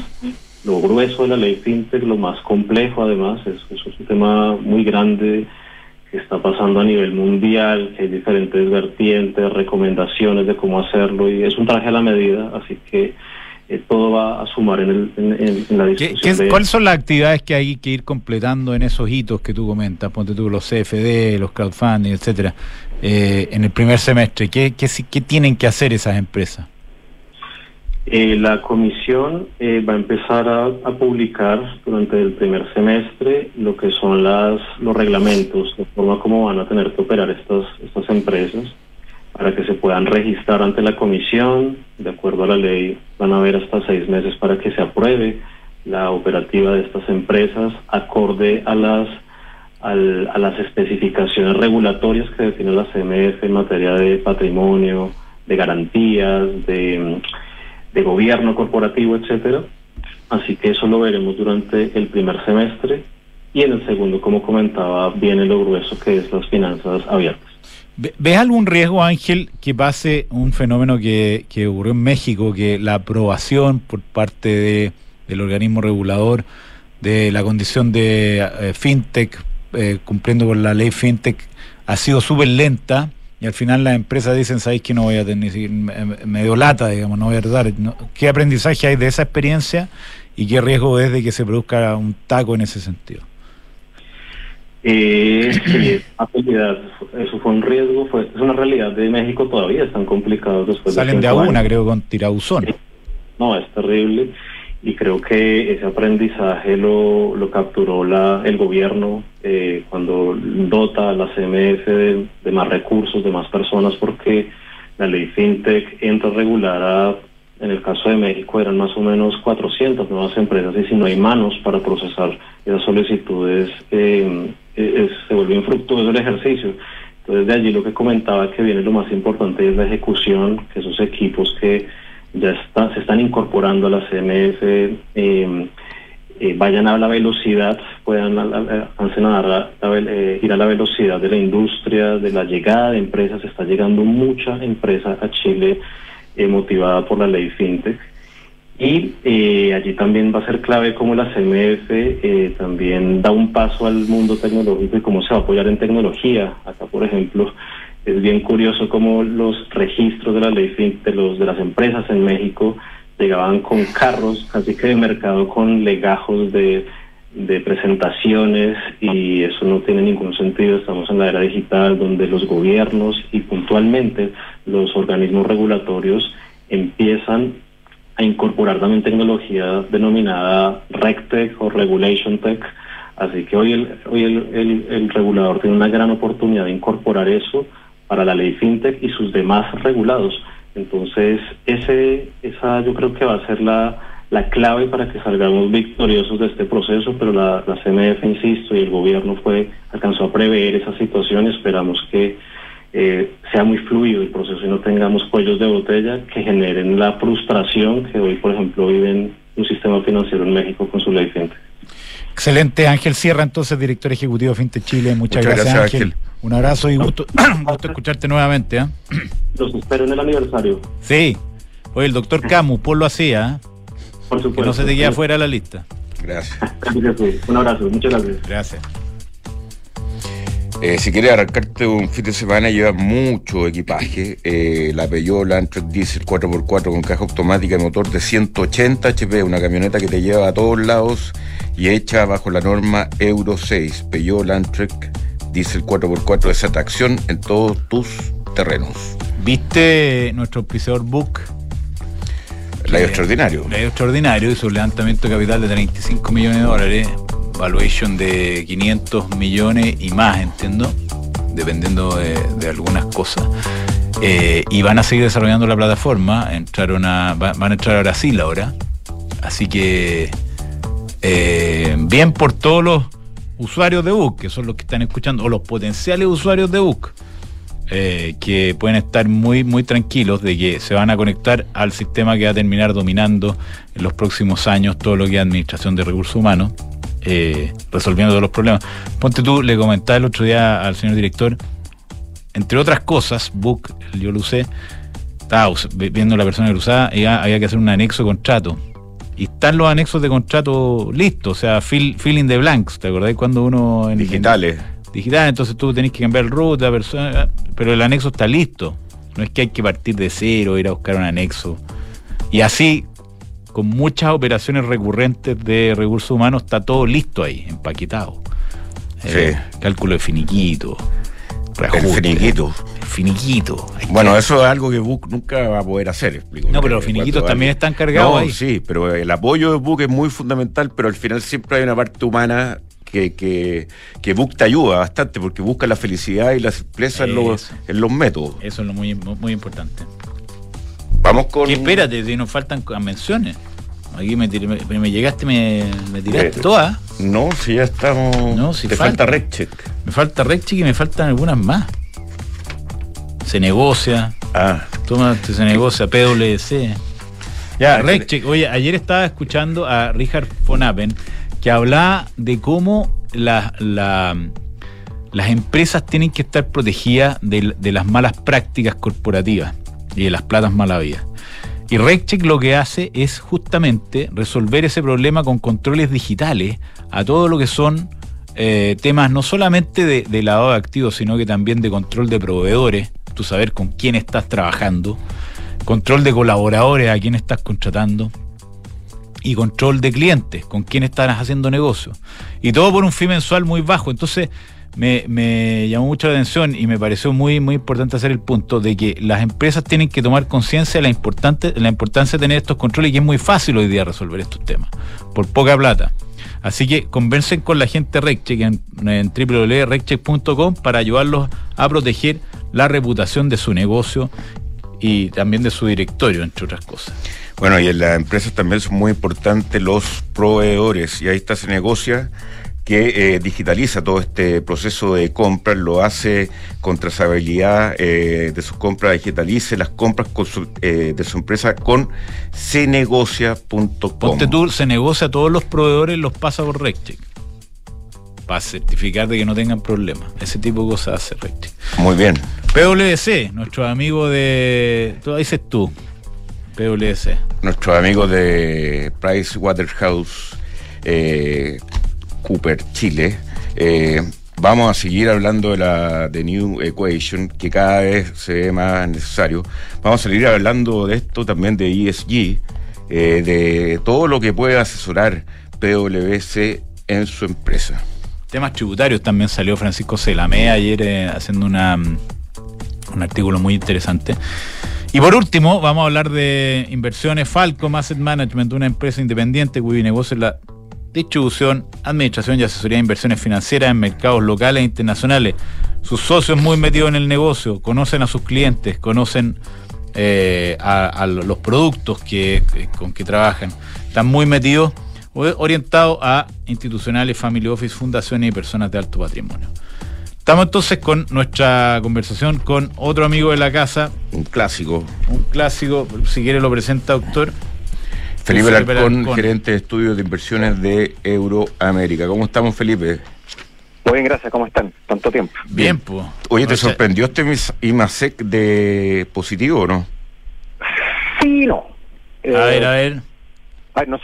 lo grueso de la ley FinTech, lo más complejo además, es, es un tema muy grande que está pasando a nivel mundial, que hay diferentes vertientes, recomendaciones de cómo hacerlo y es un traje a la medida, así que eh, todo va a sumar en, la discusión. ¿Cuáles son las actividades que hay que ir completando en esos hitos que tú comentas? Ponte tú los CFD, los crowdfunding, etcétera, eh, en el primer semestre. ¿Qué, qué, qué tienen que hacer esas empresas? Eh, la comisión va a empezar a, a, publicar durante el primer semestre lo que son las, los reglamentos, de forma como van a tener que operar estas, estas empresas para que se puedan registrar ante la comisión. De acuerdo a la ley, van a haber hasta seis meses para que se apruebe la operativa de estas empresas acorde a las a las especificaciones regulatorias que define la CMF en materia de patrimonio, de garantías, de, de gobierno corporativo, etcétera. Así que eso lo veremos durante el primer semestre y en el segundo, como comentaba, viene lo grueso que es las finanzas abiertas. ¿Ves algún riesgo, Ángel, que pase un fenómeno que, que ocurrió en México, que la aprobación por parte de, del organismo regulador de la condición de eh, fintech, eh, cumpliendo con la ley fintech, ha sido súper lenta y al final las empresas dicen, ¿sabéis que no voy a tener medio lata, digamos, no voy a dar? ¿Qué aprendizaje hay de esa experiencia y qué riesgo es de que se produzca un taco en ese sentido? Eh, realidad, eso fue un riesgo, fue, es una realidad de México todavía, están complicados después Salen de, una, creo, con tirauzón. No, es terrible y creo que ese aprendizaje lo, lo capturó la, el gobierno eh, cuando dota a la CMF de, más recursos, de más personas, porque la ley FinTech entra a regular a, en el caso de México eran más o menos 400 nuevas empresas y si no hay manos para procesar esas solicitudes, eh, se volvió infructuoso el ejercicio. Entonces de allí lo que comentaba que viene lo más importante es la ejecución, que esos equipos que ya está, se están incorporando a la CMF em, eh, vayan a la velocidad, puedan a, eh, ir a la velocidad de la industria, de la llegada de empresas. Está llegando mucha empresa a Chile eh, motivada por la ley FinTech. Y eh, allí también va a ser clave cómo la CMF eh, también da un paso al mundo tecnológico y cómo se va a apoyar en tecnología. Acá, por ejemplo, es bien curioso cómo los registros de la ley de, los, de las empresas en México llegaban con carros, casi que de mercado, con legajos de, de presentaciones y eso no tiene ningún sentido. Estamos en la era digital donde los gobiernos y puntualmente los organismos regulatorios empiezan a incorporar también tecnología denominada RegTech o Regulation Tech. Así que hoy, el, hoy el, el, regulador tiene una gran oportunidad de incorporar eso para la ley FinTech y sus demás regulados. Entonces, ese, esa yo creo que va a ser la, la clave para que salgamos victoriosos de este proceso, pero la, la CMF, insisto, y el gobierno fue alcanzó a prever esa situación. Esperamos que eh, sea muy fluido el proceso y no tengamos cuellos de botella que generen la frustración que hoy, por ejemplo, vive un sistema financiero en México con su ley FinTech. Excelente, Ángel Sierra, entonces director ejecutivo de FinTech Chile. Muchas, gracias, Ángel. Un abrazo y gusto, gusto escucharte nuevamente. ¿eh? Los espero en el aniversario. Sí. Oye, el doctor Camus, ponlo así, ¿eh? Por supuesto. Que no se te quede fuera de la lista. Gracias. Un abrazo, muchas gracias. Gracias. Eh, si quieres arrancarte un fin de semana, lleva mucho equipaje. Eh, la Peugeot Landtrek Diesel 4x4 con caja automática y motor de 180 HP, una camioneta que te lleva a todos lados y hecha bajo la norma Euro 6. Peugeot Landtrek Diesel 4x4 esa tracción en todos tus terrenos. ¿Viste nuestro auspiciador Book? La extraordinario. La extraordinario hizo un levantamiento de capital de 35 millones de dólares valuation de 500 millones y más, entiendo, dependiendo de, algunas cosas. Eh, y van a seguir desarrollando la plataforma, entraron a, van a entrar a Brasil ahora. Así que eh, bien por todos los usuarios de Book, que son los que están escuchando, o los potenciales usuarios de Book, eh, que pueden estar muy, muy tranquilos de que se van a conectar al sistema que va a terminar dominando en los próximos años todo lo que es administración de recursos humanos eh, resolviendo todos los problemas. Ponte tú, le comentaba el otro día al señor director, entre otras cosas, Book, yo lo usé, estaba viendo la persona usaba, y había que hacer un anexo de contrato. Y están los anexos de contrato listos, o sea, fill, filling the blanks, ¿te acordás cuando uno... En, Digitales. digital, entonces tú tenés que cambiar el ruta, persona, pero el anexo está listo. No es que hay que partir de cero, ir a buscar un anexo. Y así, con muchas operaciones recurrentes de recursos humanos, está todo listo ahí, empaquetado. Eh, cálculo de finiquito. El finiquito. finiquito. Bueno, eso es algo que Book nunca va a poder hacer, explico. No, pero los finiquitos también están cargados ahí. Sí, pero el apoyo de Book es muy fundamental, pero al final siempre hay una parte humana que, que, que Book te ayuda bastante porque busca la felicidad y la simpleza en los, en los métodos. Eso es lo muy, muy importante. Vamos con. espérate, si nos faltan menciones. Aquí me, me, llegaste, me, me tiraste todas. No, si ya estamos. No, si Te falta, RedCheck. Me falta RedCheck y me faltan algunas más. Se negocia. Ah. Toma, se negocia PwC. Ya, RedCheck. Oye, ayer estaba escuchando a Richard von Appen que hablaba de cómo la, las empresas tienen que estar protegidas de, de las malas prácticas corporativas y de las platas malavidas. Y RegCheck lo que hace es justamente resolver ese problema con controles digitales a todo lo que son eh, temas no solamente de, lavado de activos, sino que también de control de proveedores, tú saber con quién estás trabajando, control de colaboradores a quién estás contratando y control de clientes, con quién estás haciendo negocio. Y todo por un fee mensual muy bajo. Entonces, me, llamó mucho la atención y me pareció muy, muy importante hacer el punto de que las empresas tienen que tomar conciencia de la, importante, la importancia de tener estos controles y que es muy fácil hoy día resolver estos temas, por poca plata. Así que conversen con la gente RecCheck en, en www.reccheck.com para ayudarlos a proteger la reputación de su negocio y también de su directorio, entre otras cosas. Bueno, y en las empresas también son muy importantes los proveedores, y ahí está se negocia que eh, digitaliza todo este proceso de compras, lo hace con trazabilidad eh, de sus compras, digitalice las compras eh, de su empresa con cenegocia.com. Ponte tú, se negocia, todos los proveedores los pasa por RecCheck para certificar de que no tengan problemas. Ese tipo de cosas hace RecCheck. Muy bien. PwC, nuestro amigo de... Tú dices tú, PwC. Nuestro amigo de Price Waterhouse. Eh, Cooper Chile. Eh, vamos a seguir hablando de la de New Equation, que cada vez se ve más necesario. Vamos a seguir hablando de esto también de ESG, eh, de todo lo que puede asesorar PwC en su empresa. Temas tributarios también salió Francisco Celamé ayer eh, haciendo una, un artículo muy interesante. Y por último, vamos a hablar de inversiones Falcom Asset Management, una empresa independiente cuyo negocio es la distribución, administración y asesoría de inversiones financieras en mercados locales e internacionales. Sus socios muy metidos en el negocio, conocen a sus clientes, conocen eh, a, los productos que, con que trabajan. Están muy metidos, orientados a institucionales, family office, fundaciones y personas de alto patrimonio. Estamos entonces con nuestra conversación con otro amigo de la casa. Un clásico. Un clásico, si quiere lo presenta, doctor. Felipe Larcón, gerente de estudios de inversiones de Euroamérica. ¿Cómo estamos, Felipe? Muy bien, gracias. ¿Cómo están? Tanto tiempo. Bien, pues. Oye, ¿te sorprendió este IMASEC de positivo o no? Sí, no. a ver, a ver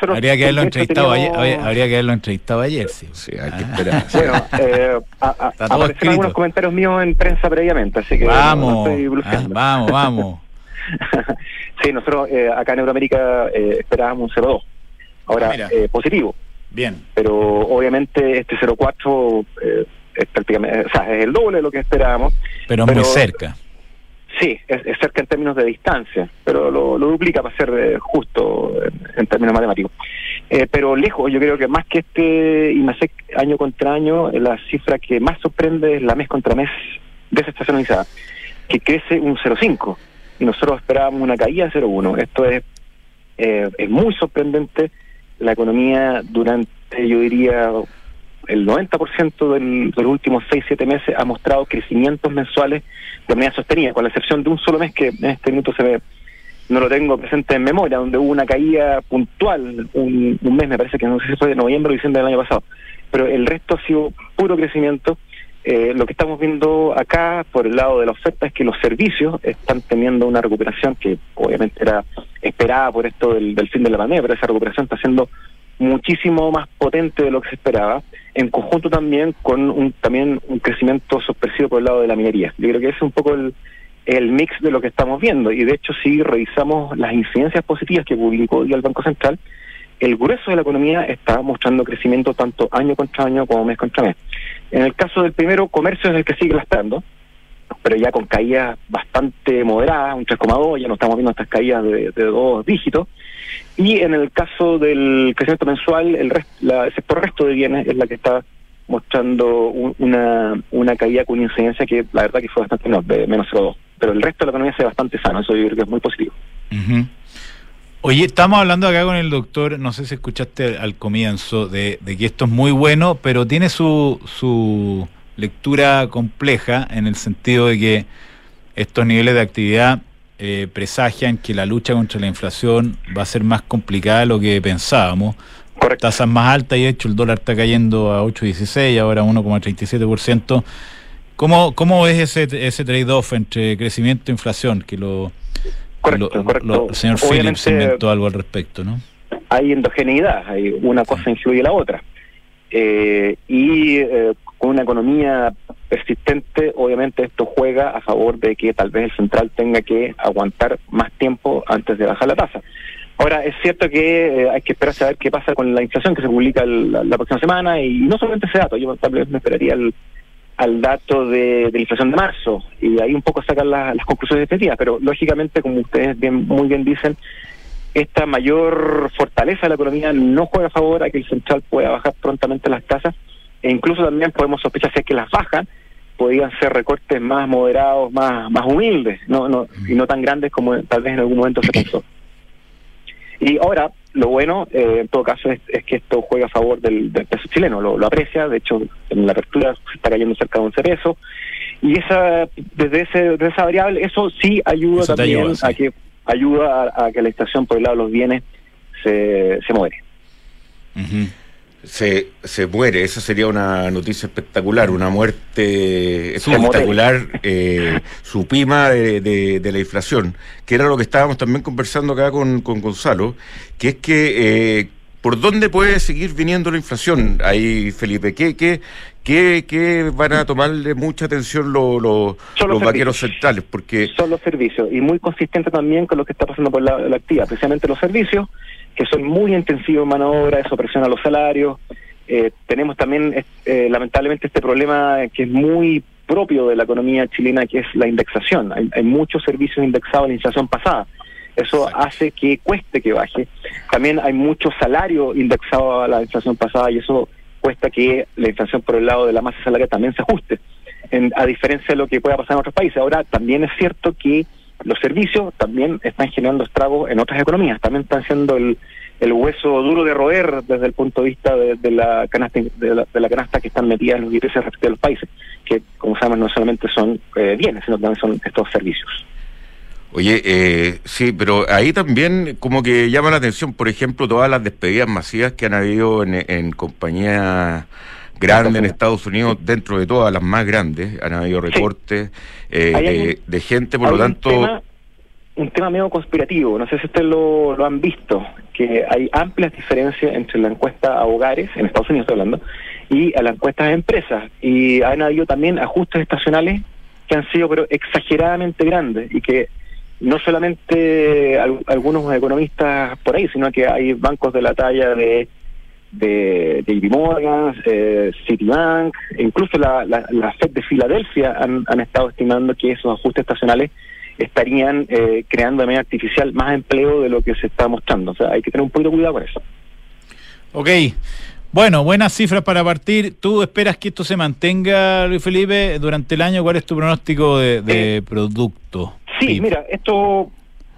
habría que haberlo entrevistado ayer, habría que haberlo entrevistado ayer, sí. Sí, hay que esperar. bueno, eh, aparecieron algunos comentarios míos en prensa previamente, así que vamos, ah, vamos, vamos. sí, nosotros eh, acá en Euroamérica eh, esperábamos un 0,2. Ahora, ah, eh, positivo. Bien. Pero obviamente este 0,4 eh, es prácticamente, o sea, es el doble de lo que esperábamos. Pero, pero muy cerca. Sí, es, cerca en términos de distancia, pero lo, duplica para ser eh, justo en, términos matemáticos. Eh, pero lejos, yo creo que más que este IMASEC año contra año, la cifra que más sorprende es la mes contra mes desestacionalizada, que crece un 0,5 y nosotros esperábamos una caída de 0,1. Esto es, eh, es muy sorprendente. La economía durante, yo diría, el 90% del, de los últimos 6-7 meses ha mostrado crecimientos mensuales de manera sostenida, con la excepción de un solo mes que en este minuto se ve, no lo tengo presente en memoria, donde hubo una caída puntual, un, mes, me parece que no sé si fue de noviembre o diciembre del año pasado, pero el resto ha sido puro crecimiento. Eh, lo que estamos viendo acá por el lado de la oferta es que los servicios están teniendo una recuperación que obviamente era esperada por esto del, del fin de la pandemia, pero esa recuperación está siendo muchísimo más potente de lo que se esperaba, en conjunto también con un, también un crecimiento sorpresivo por el lado de la minería. Yo creo que ese es un poco el, el mix de lo que estamos viendo. Y de hecho, si revisamos las incidencias positivas que publicó el Banco Central, el grueso de la economía está mostrando crecimiento tanto año contra año como mes contra mes. En el caso del primero, comercio es el que sigue lastrando, pero ya con caídas bastante moderadas, un 3,2, ya no estamos viendo estas caídas de, de dos dígitos. Y en el caso del crecimiento mensual, el, sector resto de bienes es la que está mostrando una, una caída con incidencia que la verdad que fue bastante menor, de menos 0,2. Pero el resto de la economía se ve bastante sano, eso yo creo que es muy positivo. Oye, estamos hablando acá con el doctor, no sé si escuchaste al comienzo, de, de que esto es muy bueno, pero tiene su, su lectura compleja en el sentido de que estos niveles de actividad eh, presagian que la lucha contra la inflación va a ser más complicada de lo que pensábamos. Correcto. Tasas más altas y de hecho el dólar está cayendo a 8,16, ahora 1,37%. ¿Cómo, ¿Cómo ves ese, ese trade-off entre crecimiento e inflación? Que lo, correcto, el señor Phillips inventó algo al respecto, ¿no? Hay endogeneidad, hay una cosa influye la otra. Eh, y eh, con una economía persistente, obviamente esto juega a favor de que tal vez el central tenga que aguantar más tiempo antes de bajar la tasa. Ahora, es cierto que eh, hay que esperar a ver qué pasa con la inflación que se publica la, próxima semana y no solamente ese dato, yo tal vez me esperaría al dato de, la inflación de marzo y ahí un poco sacar las conclusiones de este día, pero lógicamente, como ustedes bien, muy bien dicen, esta mayor fortaleza de la economía no juega a favor a que el central pueda bajar prontamente las tasas e incluso también podemos sospechar si es que las bajan podrían ser recortes más moderados, más más humildes, no no y no tan grandes como tal vez en algún momento se pensó. Y ahora, lo bueno, eh, en todo caso, es, que esto juega a favor del, peso chileno, lo, aprecia, de hecho, en la apertura se está cayendo cerca de 11 pesos, y esa desde, ese, esa variable, eso sí ayuda también a que ayuda a, que la estación por el lado de los bienes se, se muere se, se muere. Esa sería una noticia espectacular, una muerte espectacular, eh, su pima de, de, la inflación, que era lo que estábamos también conversando acá con, con Gonzalo, que es que eh, por dónde puede seguir viniendo la inflación ahí, Felipe. ¿Qué, qué, qué, qué van a tomarle mucha atención los, los, los centrales? Porque son los servicios y muy consistente también con lo que está pasando por la, la actividad, precisamente los servicios que son muy intensivos en mano de obra, eso presiona los salarios. Eh, tenemos también, eh, lamentablemente, este problema que es muy propio de la economía chilena, que es la indexación. Hay, hay muchos servicios indexados a la inflación pasada. Eso hace que cueste que baje. También hay mucho salario indexado a la inflación pasada y eso cuesta que la inflación por el lado de la masa salarial también se ajuste, en, a diferencia de lo que pueda pasar en otros países. Ahora, también es cierto que los servicios también están generando estragos en otras economías, también están siendo el, hueso duro de roer desde el punto de vista de, la canasta de la, canasta que están metidas en los intereses de los países, que como sabemos no solamente son eh, bienes, sino también son estos servicios. Oye, eh, sí, pero ahí también como que llama la atención, por ejemplo, todas las despedidas masivas que han habido en compañías grandes en Estados Unidos, dentro de todas las más grandes, han habido recortes eh, de, gente, por lo tanto... Un tema, un tema medio conspirativo, no sé si ustedes lo, lo han visto, que hay amplias diferencias entre la encuesta a hogares, en Estados Unidos estoy hablando, y a la encuesta a empresas. Y han habido también ajustes estacionales que han sido pero exageradamente grandes y que no solamente algunos economistas por ahí, sino que hay bancos de la talla de de, de Morgan, eh, Citibank, incluso la, la, Fed de Filadelfia han, han estado estimando que esos ajustes estacionales estarían eh, creando de manera artificial más empleo de lo que se está mostrando. O sea, hay que tener un poquito de cuidado con eso. Ok. Bueno, buenas cifras para partir. ¿Tú esperas que esto se mantenga, Luis Felipe, durante el año? ¿Cuál es tu pronóstico de, de eh, producto? Sí, mira, esto,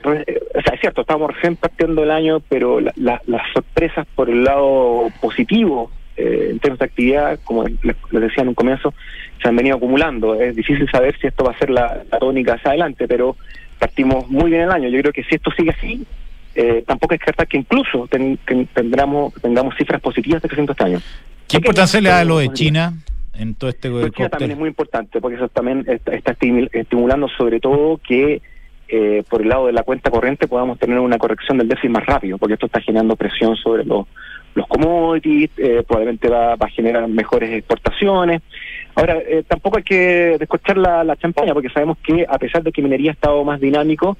o sea, es cierto, estamos recién partiendo el año, pero las sorpresas por el lado positivo eh, en términos de actividad, como les, decía en un comienzo, se han venido acumulando. Es difícil saber si esto va a ser la, tónica hacia adelante, pero partimos muy bien el año. Yo creo que si esto sigue así, eh, tampoco es cierto que incluso tendremos, tengamos cifras positivas de crecimiento este año. ¿Qué importancia le da lo de China? en todo este China también es muy importante porque eso también está, estimulando sobre todo que eh, por el lado de la cuenta corriente podamos tener una corrección del déficit más rápido porque esto está generando presión sobre los, los commodities, eh, probablemente va, a generar mejores exportaciones. Ahora, eh, tampoco hay que descorchar la, la champaña porque sabemos que a pesar de que minería ha estado más dinámico,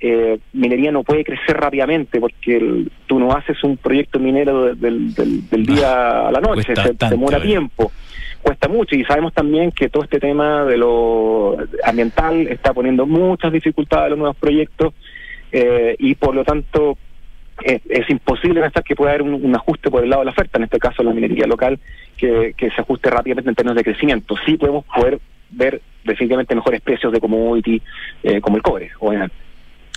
eh, minería no puede crecer rápidamente porque tú no haces un proyecto minero del, del, día a la noche, se demora tiempo cuesta mucho y sabemos también que todo este tema de lo ambiental está poniendo muchas dificultades a los nuevos proyectos eh, y por lo tanto es, imposible pensar que pueda haber un, ajuste por el lado de la oferta, en este caso la minería local, que, se ajuste rápidamente en términos de crecimiento. Sí podemos poder ver definitivamente mejores precios de commodity eh, como el cobre.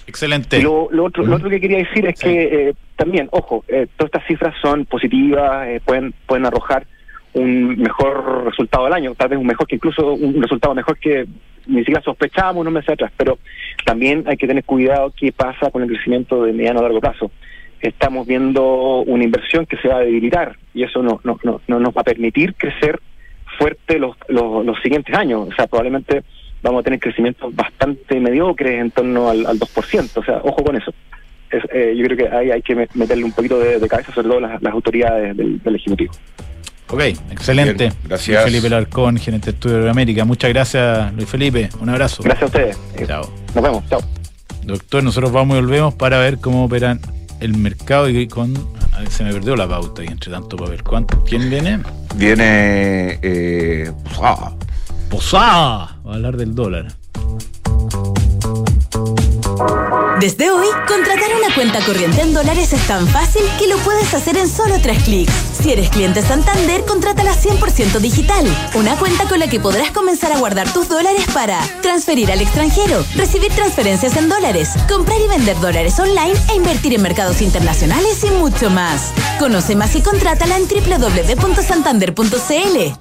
Excelente. lo, otro, lo otro que quería decir es que eh, también, ojo, todas estas cifras son positivas, pueden, pueden arrojar un mejor resultado del año, tal vez un mejor que incluso un resultado mejor que ni siquiera sospechábamos unos meses atrás, pero también hay que tener cuidado qué pasa con el crecimiento de mediano a largo plazo. Estamos viendo una inversión que se va a debilitar y eso no, no, no, no nos va a permitir crecer fuerte los, los, siguientes años. O sea, probablemente vamos a tener crecimientos bastante mediocres en torno al, al 2%. O sea, ojo con eso. Eh, yo creo que ahí hay que meterle un poquito de, cabeza, sobre todo las, las autoridades del, del Ejecutivo. Ok, excelente. gracias. Luis Felipe Larcón, gerente de Estudio de América. Muchas gracias, Luis Felipe. Un abrazo. Gracias a ustedes. Chao. Nos vemos. Chao. Doctor, nosotros vamos y volvemos para ver cómo operan el mercado y con. se me perdió la pauta y entre tanto para ver cuánto. ¿Quién viene? Viene. Eh, Posada. Posada. Va a hablar del dólar. Desde hoy, contratar una cuenta corriente en dólares es tan fácil que lo puedes hacer en solo tres clics. Si eres cliente Santander, contrátala 100% digital. Una cuenta con la que podrás comenzar a guardar tus dólares para transferir al extranjero, recibir transferencias en dólares, comprar y vender dólares online e invertir en mercados internacionales y mucho más. Conoce más y contrátala en www.santander.cl.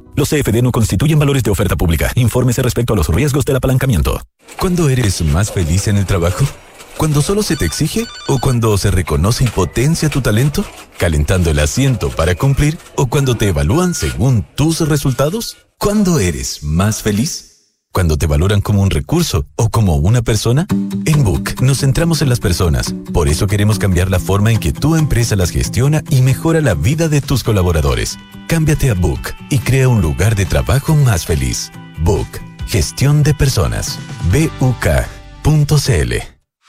Los CFD no constituyen valores de oferta pública. Infórmese respecto a los riesgos del apalancamiento. ¿Cuándo eres más feliz en el trabajo? ¿Cuando solo se te exige o cuando se reconoce y potencia tu talento? ¿Calentando el asiento para cumplir o cuando te evalúan según tus resultados? ¿Cuándo eres más feliz? ¿Cuando te valoran como un recurso o como una persona? En Book nos centramos en las personas. Por eso queremos cambiar la forma en que tu empresa las gestiona y mejora la vida de tus colaboradores. Cámbiate a Book y crea un lugar de trabajo más feliz. Book. Gestión de personas. BUK.cl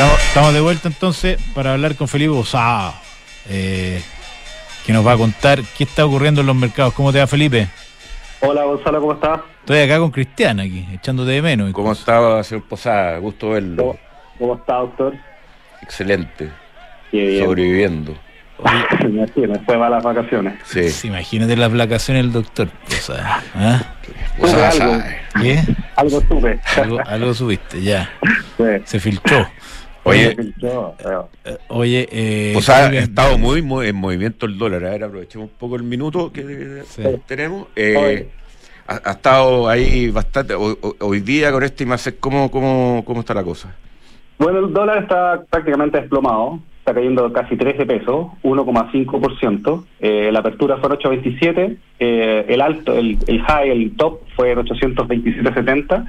Estamos, de vuelta entonces para hablar con Felipe Bosado, eh, que nos va a contar qué está ocurriendo en los mercados. ¿Cómo te va, Felipe? Hola, Gonzalo, ¿cómo estás? Estoy acá con Cristiana, aquí, echándote de menos. ¿Cómo está, señor Posada? Gusto verlo. ¿Cómo, está, doctor? Excelente. Sobreviviendo. Me fue las vacaciones. Sí. imagínate las vacaciones del doctor. Posada. ¿ah? algo. ¿Qué? Algo tuve. Algo, subiste, ya. Se filtró. Oye, oye, eh, o sea, ha estado muy, muy, en movimiento el dólar. A ver, aprovechemos un poco el minuto que tenemos. Eh, ha, estado ahí bastante. Hoy, día con este IMASEC, ¿cómo, cómo, ¿cómo está la cosa? Bueno, el dólar está prácticamente desplomado está cayendo casi 13 pesos, 1,5%. Eh, la apertura fue en 827, eh, el alto, el, high, el top fue en 827.70.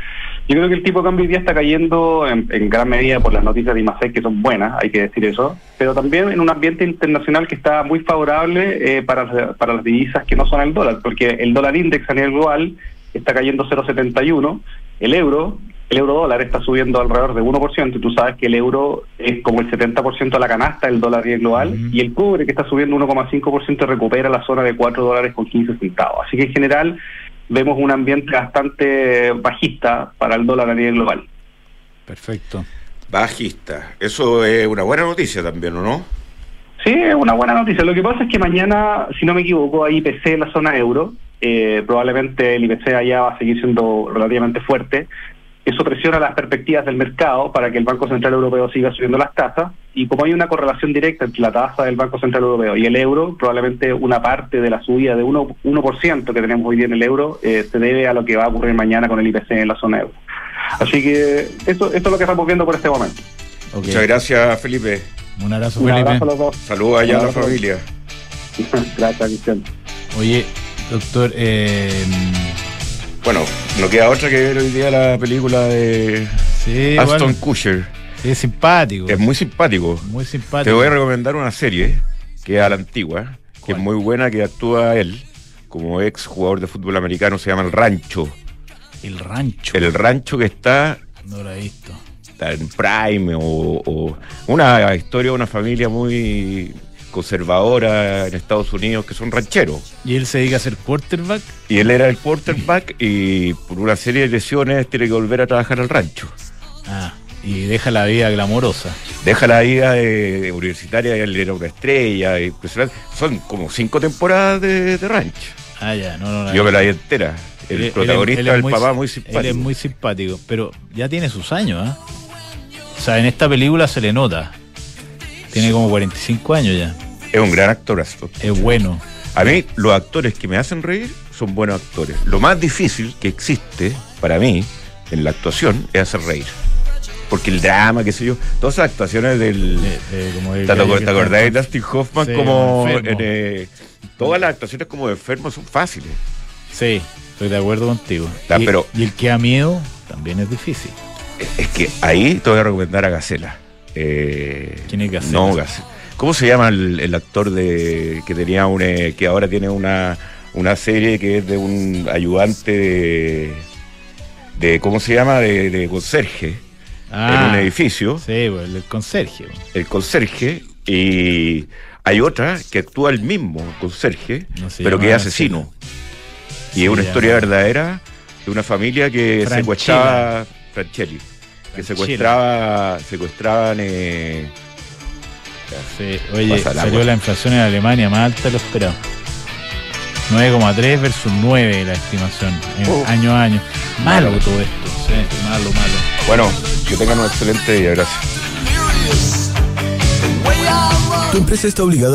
Yo creo que el tipo de cambio hoy día está cayendo en, gran medida por las noticias de IMASEC, que son buenas, hay que decir eso, pero también en un ambiente internacional que está muy favorable eh, para, para las divisas que no son el dólar, porque el dólar index a nivel global está cayendo 0,71. El euro, el euro dólar está subiendo alrededor de 1%. Y tú sabes que el euro es como el 70% de la canasta del dólar global. Y el cobre, que está subiendo 1,5%, recupera la zona de 4 dólares con 15 centavos. Así que en general vemos un ambiente bastante bajista para el dólar a nivel global. Perfecto. Bajista. Eso es una buena noticia también, ¿o no? Sí, es una buena noticia. Lo que pasa es que mañana, si no me equivoco, hay IPC en la zona euro. Eh, probablemente el IPC allá va a seguir siendo relativamente fuerte. Eso presiona las perspectivas del mercado para que el Banco Central Europeo siga subiendo las tasas. Y como hay una correlación directa entre la tasa del Banco Central Europeo y el euro, probablemente una parte de la subida de 1%, 1 que tenemos hoy día en el euro eh, se debe a lo que va a ocurrir mañana con el IPC en la zona euro. Así que esto, esto es lo que estamos viendo por este momento. Muchas gracias, Felipe. Un abrazo, Un Felipe. abrazo a los dos. Saludos allá a la familia. Gracias, Cristian. Oye, doctor, eh, Bueno, no queda otra que ver hoy día la película de sí, Aston igual, Kutcher. es simpático. Es muy simpático. muy simpático. Te voy a recomendar una serie que es a la antigua, que es muy buena, que actúa él como ex jugador de fútbol americano, se llama El Rancho. El rancho. El Rancho que está, No lo he visto. En Prime o, o una historia de una familia muy conservadora en Estados Unidos que son rancheros. ¿Y él se dedica a ser quarterback? Y él era el quarterback y por una serie de lesiones tiene que volver a trabajar al rancho. Ah, y deja la vida glamorosa. Deja la vida de, universitaria, él era una estrella, impresionante. Son como cinco temporadas de, de rancho. Ah, ya, no, no, no. Yo me la vi entera. El Él- él- protagonista él es del muy- papá muy Él simpático. es muy simpático, pero ya tiene sus años, ¿ah? O sea, en esta película se le nota. Tiene como 45 años ya. Es un gran actorazo. Es bueno. A mí, los actores que me hacen reír son buenos actores. Lo más difícil que existe para mí en la actuación es hacer reír. Porque el drama, qué sé yo, todas esas actuaciones del. De- como el ¿Te, acordás de Dustin Hoffman Sí, como en, eh, todas las actuaciones como de enfermo son fáciles. Sí, estoy de acuerdo contigo. Y, pero- y el que da miedo también es difícil. Es que ahí te voy a recomendar a Gacela. Eh, ¿Quién es Gacela? No, Gacela. ¿Cómo se llama el, el actor de que tenía un eh, que ahora tiene una, una serie que es de un ayudante de, de ¿cómo se llama? de, de conserje en un edificio, Sí, pues, el conserje. el conserje y hay otra que actúa el mismo conserje, No pero que es asesino. Y es una historia verdadera de una familia que Franchella. secuestraba Franchelli, que secuestraba secuestraban eh, Sí, Oye, salió agua. la inflación en Alemania más alta de lo esperado. 9,3 versus 9 la estimación, año a año. Malo todo esto, sí, malo, malo. Bueno, que tengan un excelente día, gracias. Tu empresa está obligada